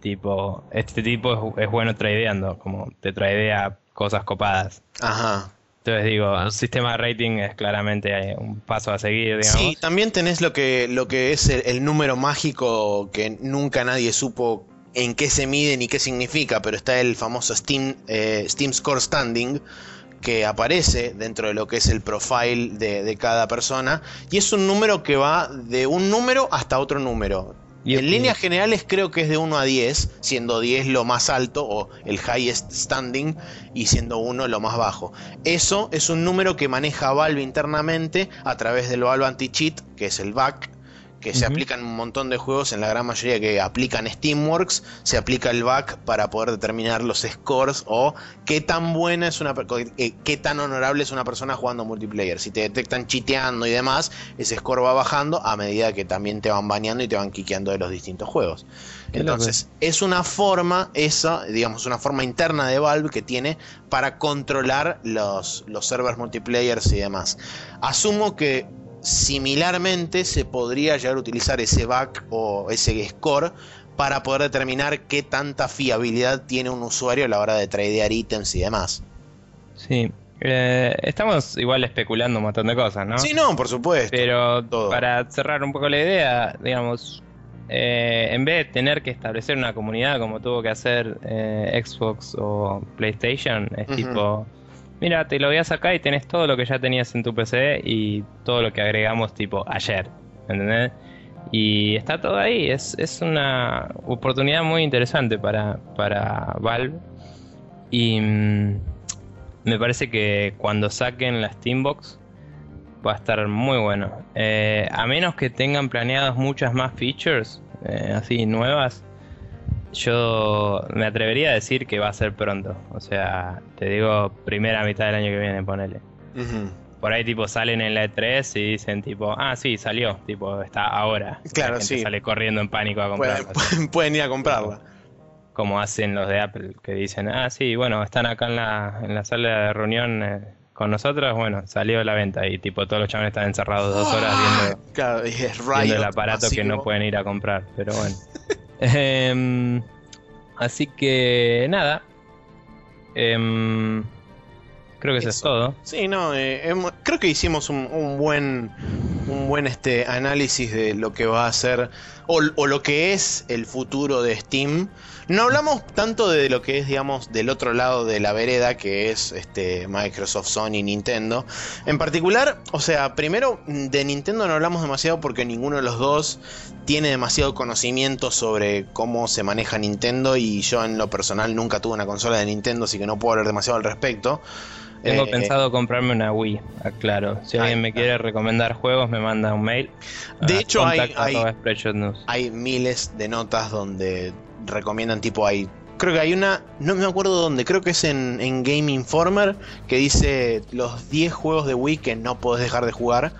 [SPEAKER 1] tipo, este tipo es, es bueno tradeando, como te tradea cosas copadas.
[SPEAKER 2] Ajá.
[SPEAKER 1] Entonces digo, un sistema de rating es claramente eh, un paso a seguir, digamos. Sí,
[SPEAKER 2] también tenés lo que, lo que es el, número mágico que nunca nadie supo en qué se mide ni qué significa, pero está el famoso Steam, eh, Steam Score Standing que aparece dentro de lo que es el profile de, de cada persona y es un número que va de un número hasta otro número en líneas generales creo que es de 1 a 10, siendo 10 lo más alto o el highest standing y siendo 1 lo más bajo. Eso es un número que maneja Valve internamente a través del Valve Anti-Cheat, que es el back que se aplican un montón de juegos, en la gran mayoría que aplican Steamworks, se aplica el back para poder determinar los scores o qué tan buena es una eh, qué tan honorable es una persona jugando multiplayer. Si te detectan chiteando y demás, ese score va bajando a medida que también te van baneando y te van quiqueando de los distintos juegos. Entonces, es una forma, esa, digamos, una forma interna de Valve que tiene para controlar los, los servers multiplayer y demás. Asumo que Similarmente, se podría llegar a utilizar ese back o ese score para poder determinar qué tanta fiabilidad tiene un usuario a la hora de tradear ítems y demás.
[SPEAKER 1] Sí, eh, estamos igual especulando un montón de cosas, ¿no?
[SPEAKER 2] Sí, no, por supuesto.
[SPEAKER 1] Pero para cerrar un poco la idea, digamos, eh, en vez de tener que establecer una comunidad como tuvo que hacer eh, Xbox o PlayStation, es tipo mira, te lo voy a sacar y tenés todo lo que ya tenías en tu PC y todo lo que agregamos tipo ayer, ¿entendés? Y está todo ahí, es, es una oportunidad muy interesante para, para Valve y mm, me parece que cuando saquen la Steambox va a estar muy bueno. Eh, a menos que tengan planeadas muchas más features, eh, así nuevas, yo me atrevería a decir que va a ser pronto. O sea, te digo, primera mitad del año que viene, ponele. Por ahí, tipo, salen en la E3 y dicen, tipo, ah, sí, salió. Tipo, está ahora.
[SPEAKER 2] Claro, sí.
[SPEAKER 1] Sale corriendo en pánico a comprarla.
[SPEAKER 2] Pueden, ir a comprarla.
[SPEAKER 1] Como hacen los de Apple, que dicen, ah, sí, bueno, están acá en la, en la sala de reunión eh, con nosotros. Bueno, salió a la venta. Y, tipo, todos los chavales están encerrados dos horas viendo,
[SPEAKER 2] claro, viendo
[SPEAKER 1] el aparato que no pueden ir a comprar. Pero bueno. Em, así que nada. Em, creo que eso, es todo.
[SPEAKER 2] Sí, no, eh, creo que hicimos un, buen un buen este, análisis de lo que va a ser o, lo que es el futuro de Steam. No hablamos tanto de lo que es, digamos, del otro lado de la vereda, que es este, Microsoft, Sony, Nintendo. En particular, o sea, primero de Nintendo no hablamos demasiado porque ninguno de los dos tiene demasiado conocimiento sobre cómo se maneja Nintendo y yo en lo personal nunca tuve una consola de Nintendo, así que no puedo hablar demasiado al respecto.
[SPEAKER 1] Tengo
[SPEAKER 2] Eh,
[SPEAKER 1] pensado comprarme una Wii, aclaro. Si alguien me quiere recomendar juegos, me manda un mail.
[SPEAKER 2] De
[SPEAKER 1] a
[SPEAKER 2] hecho, hay- hay miles de notas donde recomiendan tipo hay creo que hay una no me acuerdo dónde creo que es en, en Game Informer que dice los 10 juegos de Wii que no podés dejar de jugar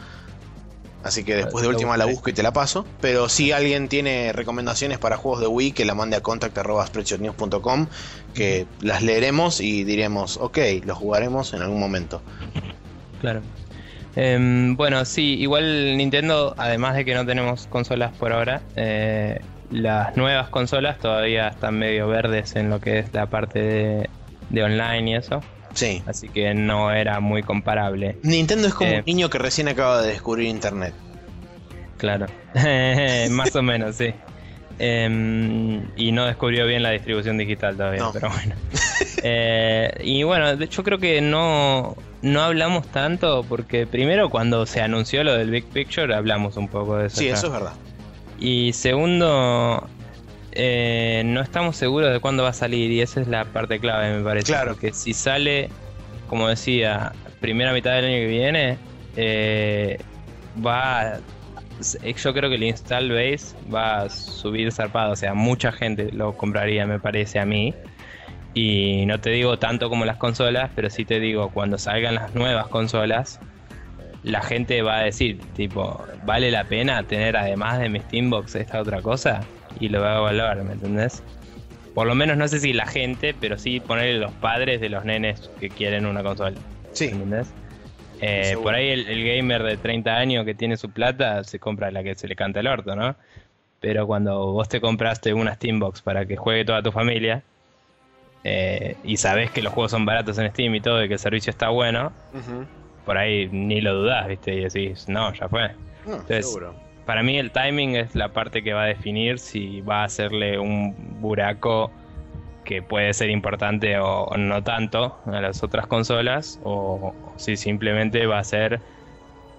[SPEAKER 2] así que después de última la busco y te la paso. Pero si alguien tiene recomendaciones para juegos de Wii que la mande a contact.spreadshotnews.com que las leeremos y diremos ok los jugaremos en algún momento.
[SPEAKER 1] Claro. Em, bueno, sí, igual Nintendo, además de que no tenemos consolas por ahora, eh, las nuevas consolas todavía están medio verdes en lo que es la parte de, de online y eso,
[SPEAKER 2] sí
[SPEAKER 1] así que no era muy comparable.
[SPEAKER 2] Nintendo es como
[SPEAKER 1] Eh.
[SPEAKER 2] un niño que recién acaba de descubrir internet
[SPEAKER 1] Claro, más o menos, sí. Em, y no descubrió bien la distribución digital todavía,
[SPEAKER 2] No.
[SPEAKER 1] pero bueno. Eh, y bueno, de hecho creo que no, no hablamos tanto porque primero cuando se anunció lo del Big Picture hablamos un poco de eso.
[SPEAKER 2] sí eso es verdad
[SPEAKER 1] Y segundo, eh, no estamos seguros de cuándo va a salir y esa es la parte clave me parece.
[SPEAKER 2] Claro.
[SPEAKER 1] Porque si sale, como decía, primera mitad del año que viene, eh, va... a- Yo creo que el install base va a subir zarpado, o sea, mucha gente lo compraría, me parece a mí. Y no te digo tanto como las consolas, pero sí te digo, cuando salgan las nuevas consolas, la gente va a decir, tipo, ¿vale la pena tener además de mi Steambox esta otra cosa? Y lo va a evaluar, ¿me entendés? Por lo menos no sé si la gente, pero sí ponerle los padres de los nenes que quieren una consola.
[SPEAKER 2] sí
[SPEAKER 1] ¿Entendés? Eh, por ahí el, el gamer de 30 años que tiene su plata se compra la que se le canta el orto, ¿no? Pero cuando vos te compraste una Steambox para que juegue toda tu familia eh, y sabés que los juegos son baratos en Steam y todo y que el servicio está bueno, por ahí ni lo dudás, ¿viste? Y decís, no, ya fue.
[SPEAKER 2] No,
[SPEAKER 1] Entonces,
[SPEAKER 2] seguro.
[SPEAKER 1] Para mí el timing es la parte que va a definir si va a hacerle un buraco que puede ser importante o no tanto a las otras consolas o si simplemente va a ser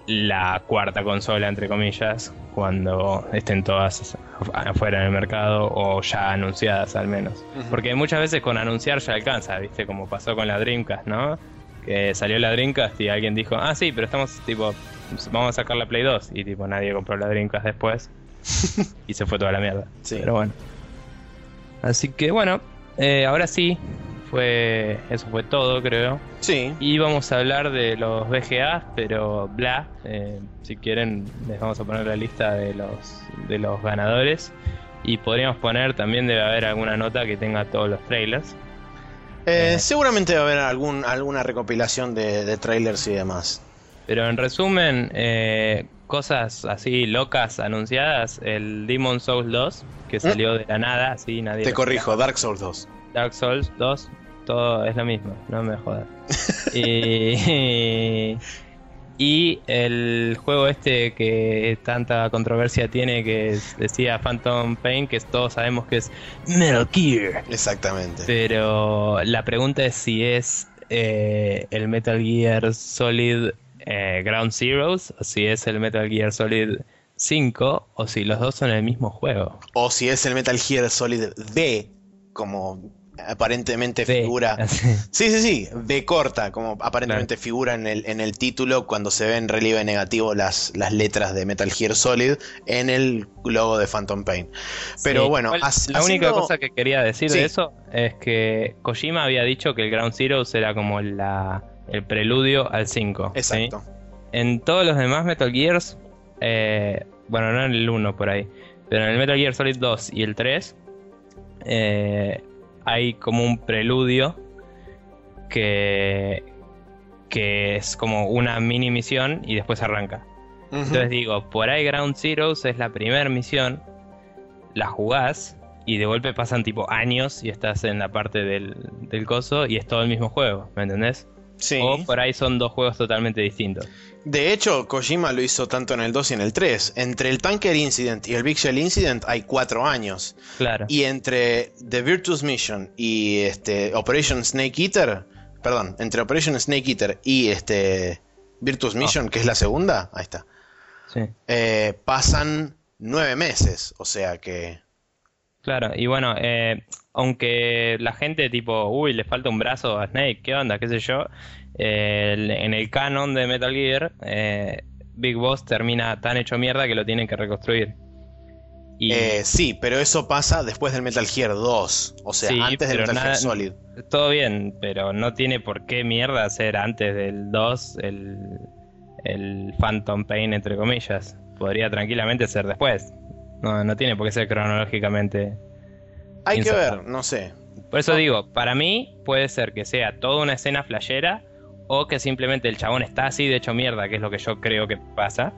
[SPEAKER 1] la cuarta consola entre comillas cuando estén todas afuera en el mercado o ya anunciadas al menos. Porque muchas veces con anunciar ya alcanza viste como pasó con la Dreamcast no que salió la Dreamcast y alguien dijo ah sí pero estamos tipo vamos a sacar la Play 2 y tipo nadie compró la Dreamcast después y se fue toda la mierda
[SPEAKER 2] Sí.
[SPEAKER 1] pero bueno así que bueno eh, ahora sí fue eso fue todo creo
[SPEAKER 2] Sí,
[SPEAKER 1] y vamos a hablar de los VGA, pero bla. eh, si quieren, les vamos a poner la lista de los, de los ganadores. Y podríamos poner también, debe haber alguna nota que tenga todos los trailers.
[SPEAKER 2] Eh,
[SPEAKER 1] Eh.
[SPEAKER 2] seguramente va a haber algún, alguna recopilación de, de trailers y demás.
[SPEAKER 1] Pero en resumen, eh, cosas así locas anunciadas: el Demon Souls 2, que salió de la nada, así nadie.
[SPEAKER 2] Te corrijo, Dark Souls 2.
[SPEAKER 1] Dark Souls 2, todo es lo mismo, no me jodas. y, y el juego este que tanta controversia tiene, que es- decía Phantom Pain, que todos sabemos que es Metal Gear.
[SPEAKER 2] Exactamente.
[SPEAKER 1] Pero la pregunta es si es eh, el Metal Gear Solid eh, Ground Zeroes o si es el Metal Gear Solid 5 o si los dos son el mismo juego.
[SPEAKER 2] O si es el Metal Gear Solid D, como aparentemente figura. Sí, sí, sí, B corta, como aparentemente figura en el, en el título cuando se ve en relieve negativo las, las letras de Metal Gear Solid en el logo de Phantom Pain. Pero
[SPEAKER 1] Sí,
[SPEAKER 2] bueno,
[SPEAKER 1] igual, la única
[SPEAKER 2] haciendo-
[SPEAKER 1] cosa que quería decir
[SPEAKER 2] Sí.
[SPEAKER 1] de eso es que Kojima había dicho que el Ground Zero era como la, el preludio al 5. ¿sí?
[SPEAKER 2] Exacto.
[SPEAKER 1] En todos los demás Metal Gears, eh, bueno, no en el 1 por ahí, pero en el Metal Gear Solid 2 y el 3, eh, hay como un preludio que, que es como una mini misión y después arranca. Entonces digo, por ahí Ground Zeroes es la primera misión, la jugás y de golpe pasan tipo años y estás en la parte del, del coso y es todo el mismo juego, ¿me entendés?
[SPEAKER 2] Sí.
[SPEAKER 1] o por ahí son dos juegos totalmente distintos.
[SPEAKER 2] De hecho, Kojima lo hizo tanto en el 2 y en el 3. Entre el Tanker Incident y el Big Shell Incident hay cuatro años.
[SPEAKER 1] Claro.
[SPEAKER 2] Y entre The Virtuous Mission y este Operation Snake Eater, perdón, entre Operation Snake Eater y este Virtuous Mission, que es la segunda, ahí está,
[SPEAKER 1] Sí.
[SPEAKER 2] eh, pasan nueve meses. O sea que...
[SPEAKER 1] Claro, y bueno, eh, aunque la gente tipo, uy, le falta un brazo a Snake, ¿qué onda? ¿Qué sé yo? Eh, en el canon de Metal Gear, eh, Big Boss termina tan hecho mierda que lo tienen que reconstruir. Y
[SPEAKER 2] eh, sí, pero eso pasa después del Metal Gear 2. O sea,
[SPEAKER 1] Sí,
[SPEAKER 2] antes del Metal
[SPEAKER 1] nada-
[SPEAKER 2] Gear Solid.
[SPEAKER 1] todo bien, pero no tiene por qué mierda ser antes del 2 el, el Phantom Pain, entre comillas. Podría tranquilamente ser después. No, no tiene por qué ser cronológicamente
[SPEAKER 2] Hay que ver, no sé.
[SPEAKER 1] Por eso digo, para mí puede ser que sea toda una escena flashera o que simplemente el chabón está así de hecho mierda, que es lo que yo creo que pasa,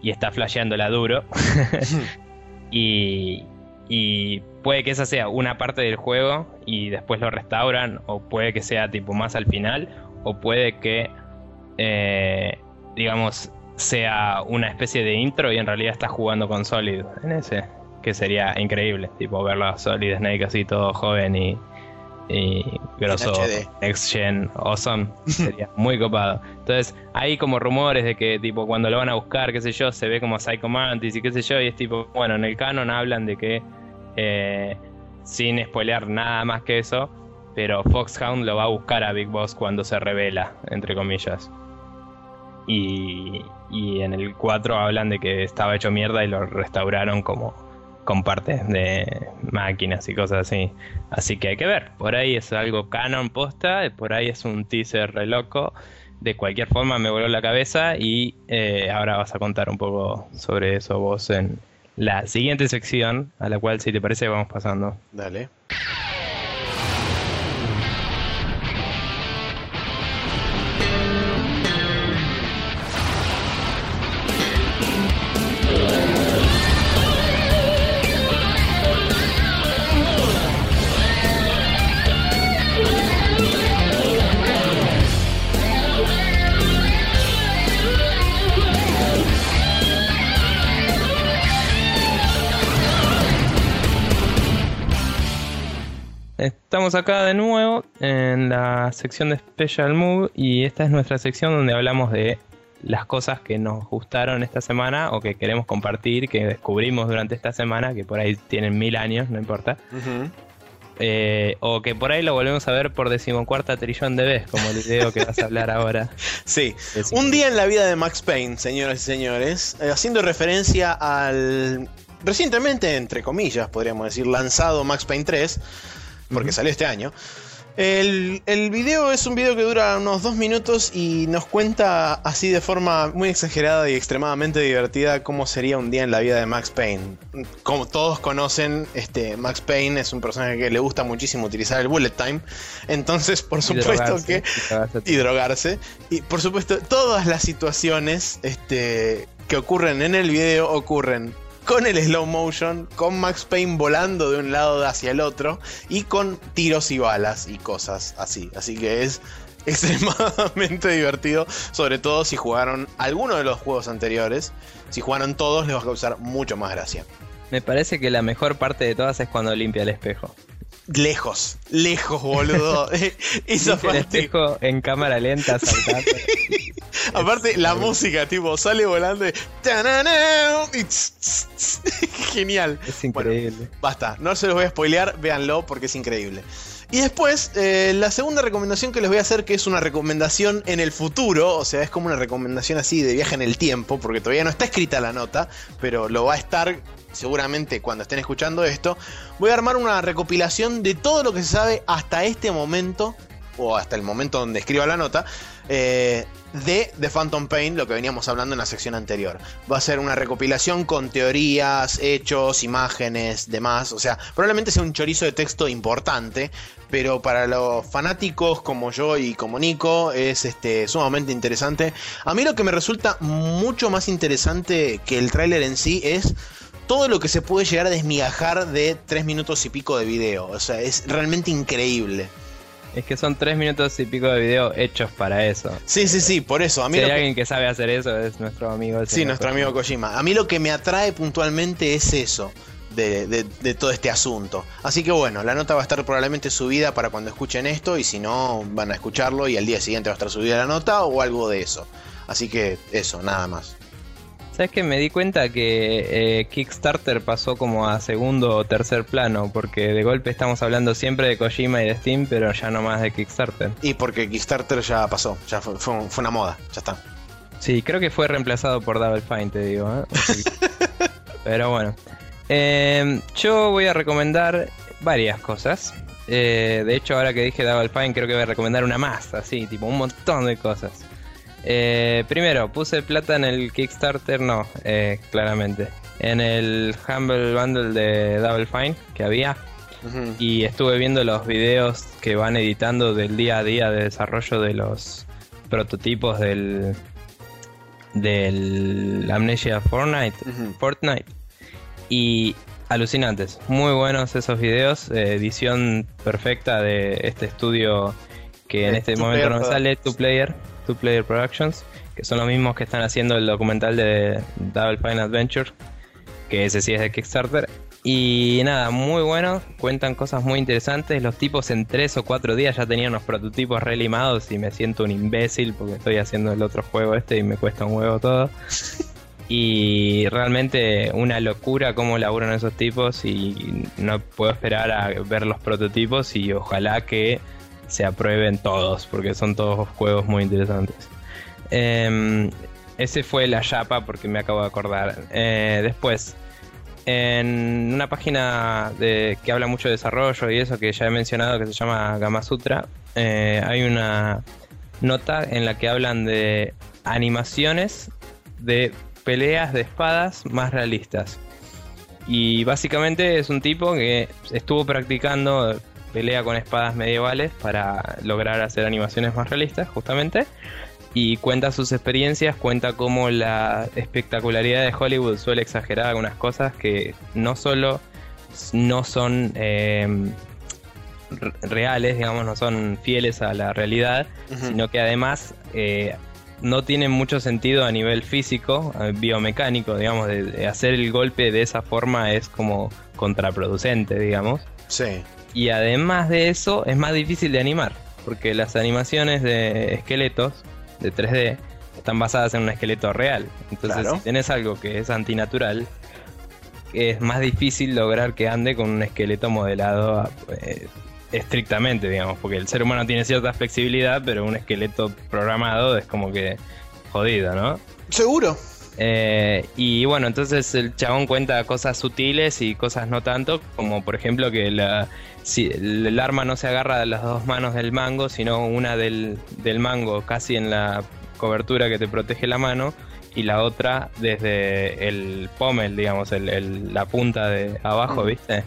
[SPEAKER 1] y está flasheándola duro. y, y puede que esa sea una parte del juego y después lo restauran, o puede que sea tipo más al final, o puede que, eh, digamos, sea una especie de intro y en realidad está jugando con Solid en ese, que sería increíble, tipo verlo a Solid Snake así todo joven y, y grosso, next gen, awesome, sería muy copado. Entonces, hay como rumores de que tipo cuando lo van a buscar, qué sé yo, se ve como Psycho Mantis y qué sé yo, y es tipo, bueno, en el canon hablan de que, eh, sin spoilear nada más que eso, pero Foxhound lo va a buscar a Big Boss cuando se revela, entre comillas. Y, y en el 4 hablan de que estaba hecho mierda y lo restauraron como con partes de máquinas y cosas así. Así que hay que ver. Por ahí es algo canon posta, por ahí es un teaser re loco. De cualquier forma me voló la cabeza y eh, ahora vas a contar un poco sobre eso vos en la siguiente sección, a la cual si te parece vamos pasando.
[SPEAKER 2] Dale.
[SPEAKER 1] Estamos acá de nuevo en la sección de Special Move y esta es nuestra sección donde hablamos de las cosas que nos gustaron esta semana o que queremos compartir, que descubrimos durante esta semana, que por ahí tienen mil años, no importa. Eh, o que por ahí lo volvemos a ver por decimocuarta trillón de vez, como el video que vas a hablar ahora.
[SPEAKER 2] Sí. Un día en la vida de Max Payne, señoras y señores, eh, haciendo referencia al recientemente, entre comillas, podríamos decir, lanzado Max Payne 3, porque salió este año. El, el video es un video que dura unos dos minutos y nos cuenta así de forma muy exagerada y extremadamente divertida cómo sería un día en la vida de Max Payne. Como todos conocen, este Max Payne es un personaje que le gusta muchísimo utilizar el bullet time. Entonces, por supuesto que
[SPEAKER 1] y
[SPEAKER 2] drogarse. Y por supuesto, todas las situaciones este, que ocurren en el video ocurren con el slow motion, con Max Payne volando de un lado hacia el otro y con tiros y balas y cosas así. Así que es extremadamente divertido, sobre todo si jugaron alguno de los juegos anteriores. Si jugaron todos les va a causar mucho más gracia.
[SPEAKER 1] Me parece que la mejor parte de todas es cuando limpia el espejo.
[SPEAKER 2] Lejos, lejos, boludo.
[SPEAKER 1] El espejo en cámara lenta saltando.
[SPEAKER 2] Aparte, la música, tipo, sale volando y. Genial.
[SPEAKER 1] Es increíble.
[SPEAKER 2] Basta, no se los voy a spoilear, véanlo porque es increíble. Y después, eh, la segunda recomendación que les voy a hacer, que es una recomendación en el futuro, o sea, es como una recomendación así de viaje en el tiempo, porque todavía no está escrita la nota, pero lo va a estar seguramente cuando estén escuchando esto. Voy a armar una recopilación de todo lo que se sabe hasta este momento, o hasta el momento donde escriba la nota, eh, de The Phantom Pain, lo que veníamos hablando en la sección anterior. Va a ser una recopilación con teorías, hechos, imágenes, demás. O sea, probablemente sea un chorizo de texto importante, pero para los fanáticos como yo y como Nico es este, sumamente interesante. A mí lo que me resulta mucho más interesante que el tráiler en sí es todo lo que se puede llegar a desmigajar de tres minutos y pico de video. O sea, es realmente increíble.
[SPEAKER 1] Es que son tres minutos y pico de video hechos para eso.
[SPEAKER 2] Sí, sí, sí, por eso. A mí
[SPEAKER 1] si hay
[SPEAKER 2] que-
[SPEAKER 1] alguien que sabe hacer eso es nuestro amigo.
[SPEAKER 2] Sí, nuestro amigo Kojima. A mí lo que me atrae puntualmente es eso. De, de- de todo este asunto. Así que bueno, la nota va a estar probablemente subida para cuando escuchen esto y si no van a escucharlo y al día siguiente va a estar subida la nota o algo de eso. Así que eso, nada más.
[SPEAKER 1] ¿Sabes que Me di cuenta que eh, Kickstarter pasó como a segundo o tercer plano, porque de golpe estamos hablando siempre de Kojima y de Steam, pero ya no más de Kickstarter.
[SPEAKER 2] Y porque Kickstarter ya pasó, ya fue, fue- fue una moda, ya está.
[SPEAKER 1] Sí, creo que fue reemplazado por Double Fine, te digo. ¿eh? Pero bueno. Eh, yo voy a recomendar varias cosas. Eh, de hecho, ahora que dije Double Fine, creo que voy a recomendar una más, así, tipo un montón de cosas. Eh, primero, puse plata en el Kickstarter, no, eh, claramente. En el Humble Bundle de Double Fine que había. Y estuve viendo los videos que van editando del día a día de desarrollo de prototipos del del Amnesia Fortnite,
[SPEAKER 2] Ujú.
[SPEAKER 1] Fortnite y alucinantes, muy buenos esos videos, eh, edición perfecta de este estudio que en este momento no sale, Two Player, Two Player Productions, que son los mismos que están haciendo el documental de Double Fine Adventure, que ese sí es de Kickstarter. Y nada, muy bueno, cuentan cosas muy interesantes. Los tipos en tres o cuatro días ya tenían los prototipos relimados y me siento un imbécil porque estoy haciendo el otro juego este y me cuesta un huevo todo. Y realmente una locura cómo laburan esos tipos y no puedo esperar a ver los prototipos y ojalá que se aprueben todos porque son todos juegos muy interesantes. Em, ese fue la chapa porque me acabo de acordar. Eh, después, en una página de, que habla mucho de desarrollo y eso que ya he mencionado que se llama Gama Sutra, eh, hay una nota en la que hablan de animaciones de peleas de espadas más realistas. Y básicamente es un tipo que estuvo practicando pelea con espadas medievales para lograr hacer animaciones más realistas, justamente. Y cuenta sus experiencias, cuenta cómo la espectacularidad de Hollywood suele exagerar algunas cosas que no solo no son eh, re- reales, digamos, no son fieles a la realidad, sino que además eh, no tienen mucho sentido a nivel físico, eh, biomecánico, digamos, de, de hacer el golpe de esa forma es como contraproducente, digamos.
[SPEAKER 2] Sí.
[SPEAKER 1] Y además de eso, es más difícil de animar, porque las animaciones de esqueletos de 3D están basadas en un esqueleto real. Entonces,
[SPEAKER 2] Claro.
[SPEAKER 1] si tenés algo que es antinatural, es más difícil lograr que ande con un esqueleto modelado eh, estrictamente, digamos, porque el ser humano tiene cierta flexibilidad, pero un esqueleto programado es como que jodido, ¿no?
[SPEAKER 2] Seguro.
[SPEAKER 1] Eh, y bueno, entonces el chabón cuenta cosas sutiles y cosas no tanto, como por ejemplo que la, si, el, arma no se agarra de las dos manos del mango, sino una del, del mango casi en la cobertura que te protege la mano y la otra desde el pommel, digamos, el, el- la punta de abajo. ¿viste?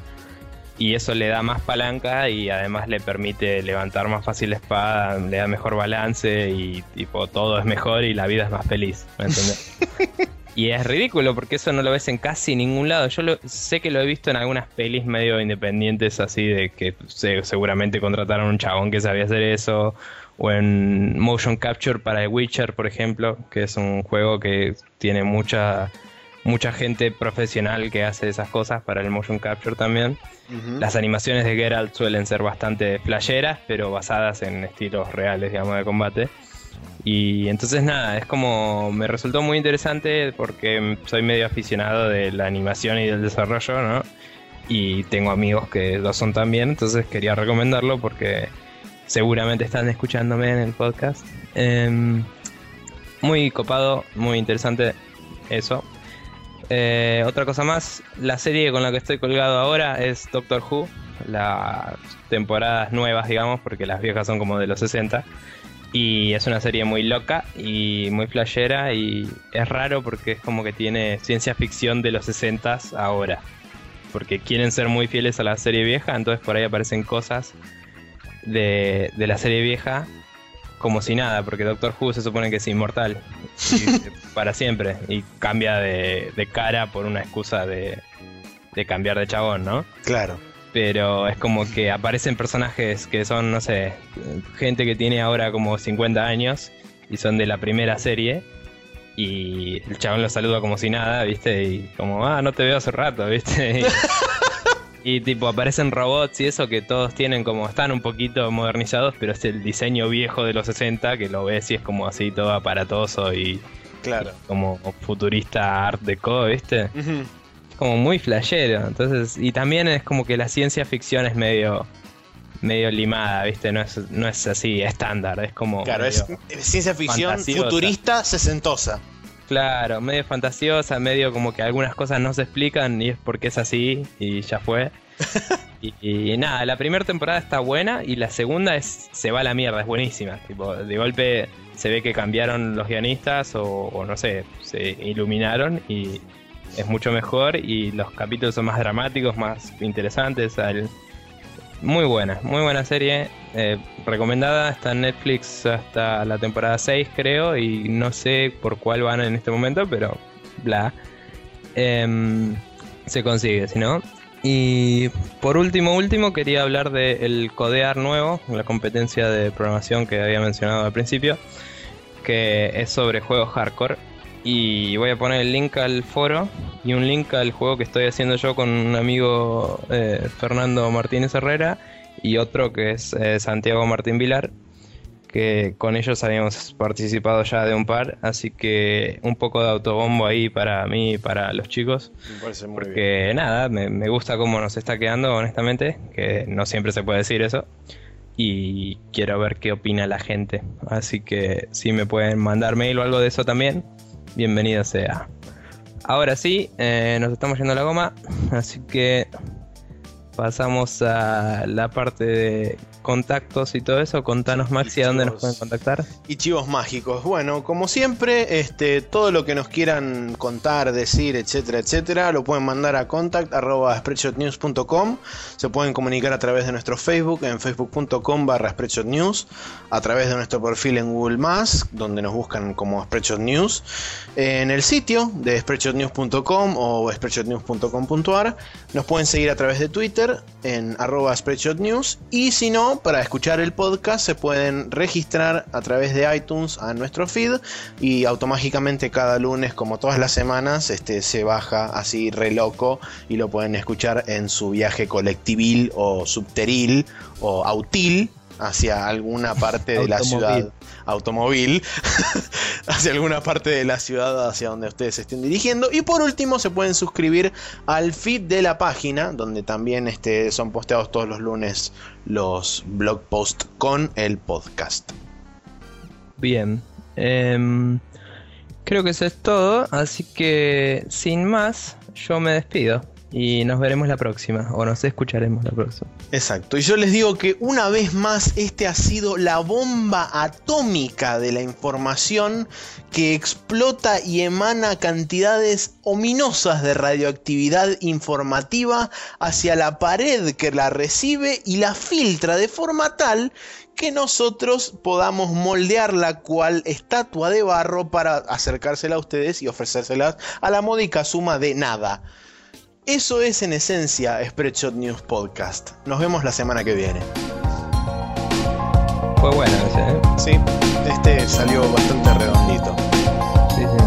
[SPEAKER 1] Y eso le da más palanca y además le permite levantar más fácil la espada, le da mejor balance y tipo todo es mejor y la vida es más feliz, ¿me entendés? y es ridículo porque eso no lo ves en casi ningún lado. Yo lo- sé que lo he visto en algunas pelis medio independientes así de que se- seguramente contrataron un chabón que sabía hacer eso. O en motion capture para The Witcher, por ejemplo, que es un juego que tiene mucha mucha gente profesional que hace esas cosas para el motion capture también. Las animaciones de Geralt suelen ser bastante flasheras, pero basadas en estilos reales, digamos, de combate. Y entonces nada, es como me resultó muy interesante porque soy medio aficionado de la animación y del desarrollo, ¿no? Y tengo amigos que lo son también, entonces quería recomendarlo porque seguramente están escuchándome en el podcast. Em, muy copado, muy interesante eso. Eh, otra cosa más, la serie con la que estoy colgado ahora es Doctor Who, las temporadas nuevas, digamos, porque las viejas son como de los 60. Y es una serie muy loca y muy flashera y es raro porque es como que tiene ciencia ficción de los 60 ahora. Porque quieren ser muy fieles a la serie vieja, entonces por ahí aparecen cosas de, de la serie vieja como si nada, porque Doctor Who se supone que es inmortal y- para siempre y cambia de, de cara por una excusa de, de cambiar de chabón, ¿no?
[SPEAKER 2] Claro.
[SPEAKER 1] pero es como que aparecen personajes que son, no sé, gente que tiene ahora como 50 años y son de la primera serie. Y el chabón lo saluda como si nada, ¿viste? Y como, ah, no te veo hace rato, ¿viste? Y, tipo, aparecen robots y eso que todos tienen como, están un poquito modernizados, pero es el diseño viejo de los 60 que lo ves y es como así todo aparatoso y,
[SPEAKER 2] Claro.
[SPEAKER 1] y como futurista art deco, ¿viste?
[SPEAKER 2] Ujú.
[SPEAKER 1] como muy flashero. Entonces, y también es como que la ciencia ficción es medio medio limada, ¿viste? No es, no es así estándar, es como
[SPEAKER 2] Claro, es es ciencia ficción
[SPEAKER 1] fantasiosa.
[SPEAKER 2] futurista sesentosa.
[SPEAKER 1] Claro, medio fantasiosa, medio como que algunas cosas no se explican y es porque es así y ya fue. y, y nada, la primera temporada está buena y la segunda es se va a la mierda, es buenísima. Tipo, de golpe se ve que cambiaron los guionistas o, o no sé, se iluminaron y es mucho mejor y los capítulos son más dramáticos, más interesantes. al- Muy buena, muy buena serie. eh, recomendada, está en Netflix hasta la temporada 6 creo y no sé por cuál van en este momento, pero bla. Em, se consigue, si no. Y por último, último, quería hablar del Codear nuevo, la competencia de programación que había mencionado al principio, que es sobre juegos hardcore. Y voy a poner el link al foro y un link al juego que estoy haciendo yo con un amigo eh, Fernando Martínez Herrera y otro que es eh, Santiago Martín Vilar, que con ellos habíamos participado ya de un par, así que un poco de autobombo ahí para mí y para los chicos.
[SPEAKER 2] Me parece muy bien.
[SPEAKER 1] Porque nada, me, me gusta cómo nos está quedando, honestamente, que no siempre se puede decir eso. Y quiero ver qué opina la gente. Así que si me pueden mandar mail o algo de eso también, bienvenido sea. Ahora sí, eh, nos estamos yendo a la goma, así que pasamos a la parte de contactos y todo eso. Contanos, Maxi, a dónde nos pueden contactar.
[SPEAKER 2] Y chivos mágicos. Bueno, como siempre, este, todo lo que nos quieran contar, decir, etcétera, etcétera, lo pueden mandar a contact.spreadshotnews.com. Se pueden comunicar a través de nuestro Facebook en facebook.com barra spreadshotnews, a través de nuestro perfil en Google donde nos buscan como Spreadshot News, en el sitio de spreadshotnews.com o spreadshotnews.com.ar. Nos pueden seguir a través de Twitter en arroba spreadshotnews y si no, para escuchar el podcast se pueden registrar a través de iTunes a nuestro feed y automáticamente cada lunes, como todas las semanas, este, se baja así re loco y lo pueden escuchar en su viaje colectivil o subteril o autil hacia alguna parte de la ciudad automóvil hacia alguna parte de la ciudad hacia donde ustedes se estén dirigiendo y por último se pueden suscribir al feed de la página donde también este, son posteados todos los lunes los blog posts con el podcast
[SPEAKER 1] Bien. em, creo que eso es todo. Así que, sin más, yo me despido. Y nos veremos la próxima. O nos escucharemos la próxima.
[SPEAKER 2] Exacto, y yo les digo que una vez más este ha sido la bomba atómica de la información que explota y emana cantidades ominosas de radioactividad informativa hacia la pared que la recibe y la filtra de forma tal que nosotros podamos moldear la cual estatua de barro para acercársela a ustedes y ofrecérselas a la módica suma de nada. Eso es en esencia Spreadshot News Podcast. Nos vemos la semana que viene.
[SPEAKER 1] Fue bueno ese, ¿eh?
[SPEAKER 2] Sí, este salió bastante redondito.
[SPEAKER 1] Sí, sí.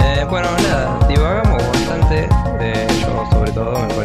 [SPEAKER 1] Eh, bueno, nada, divagamos bastante. eh, yo, sobre todo, me.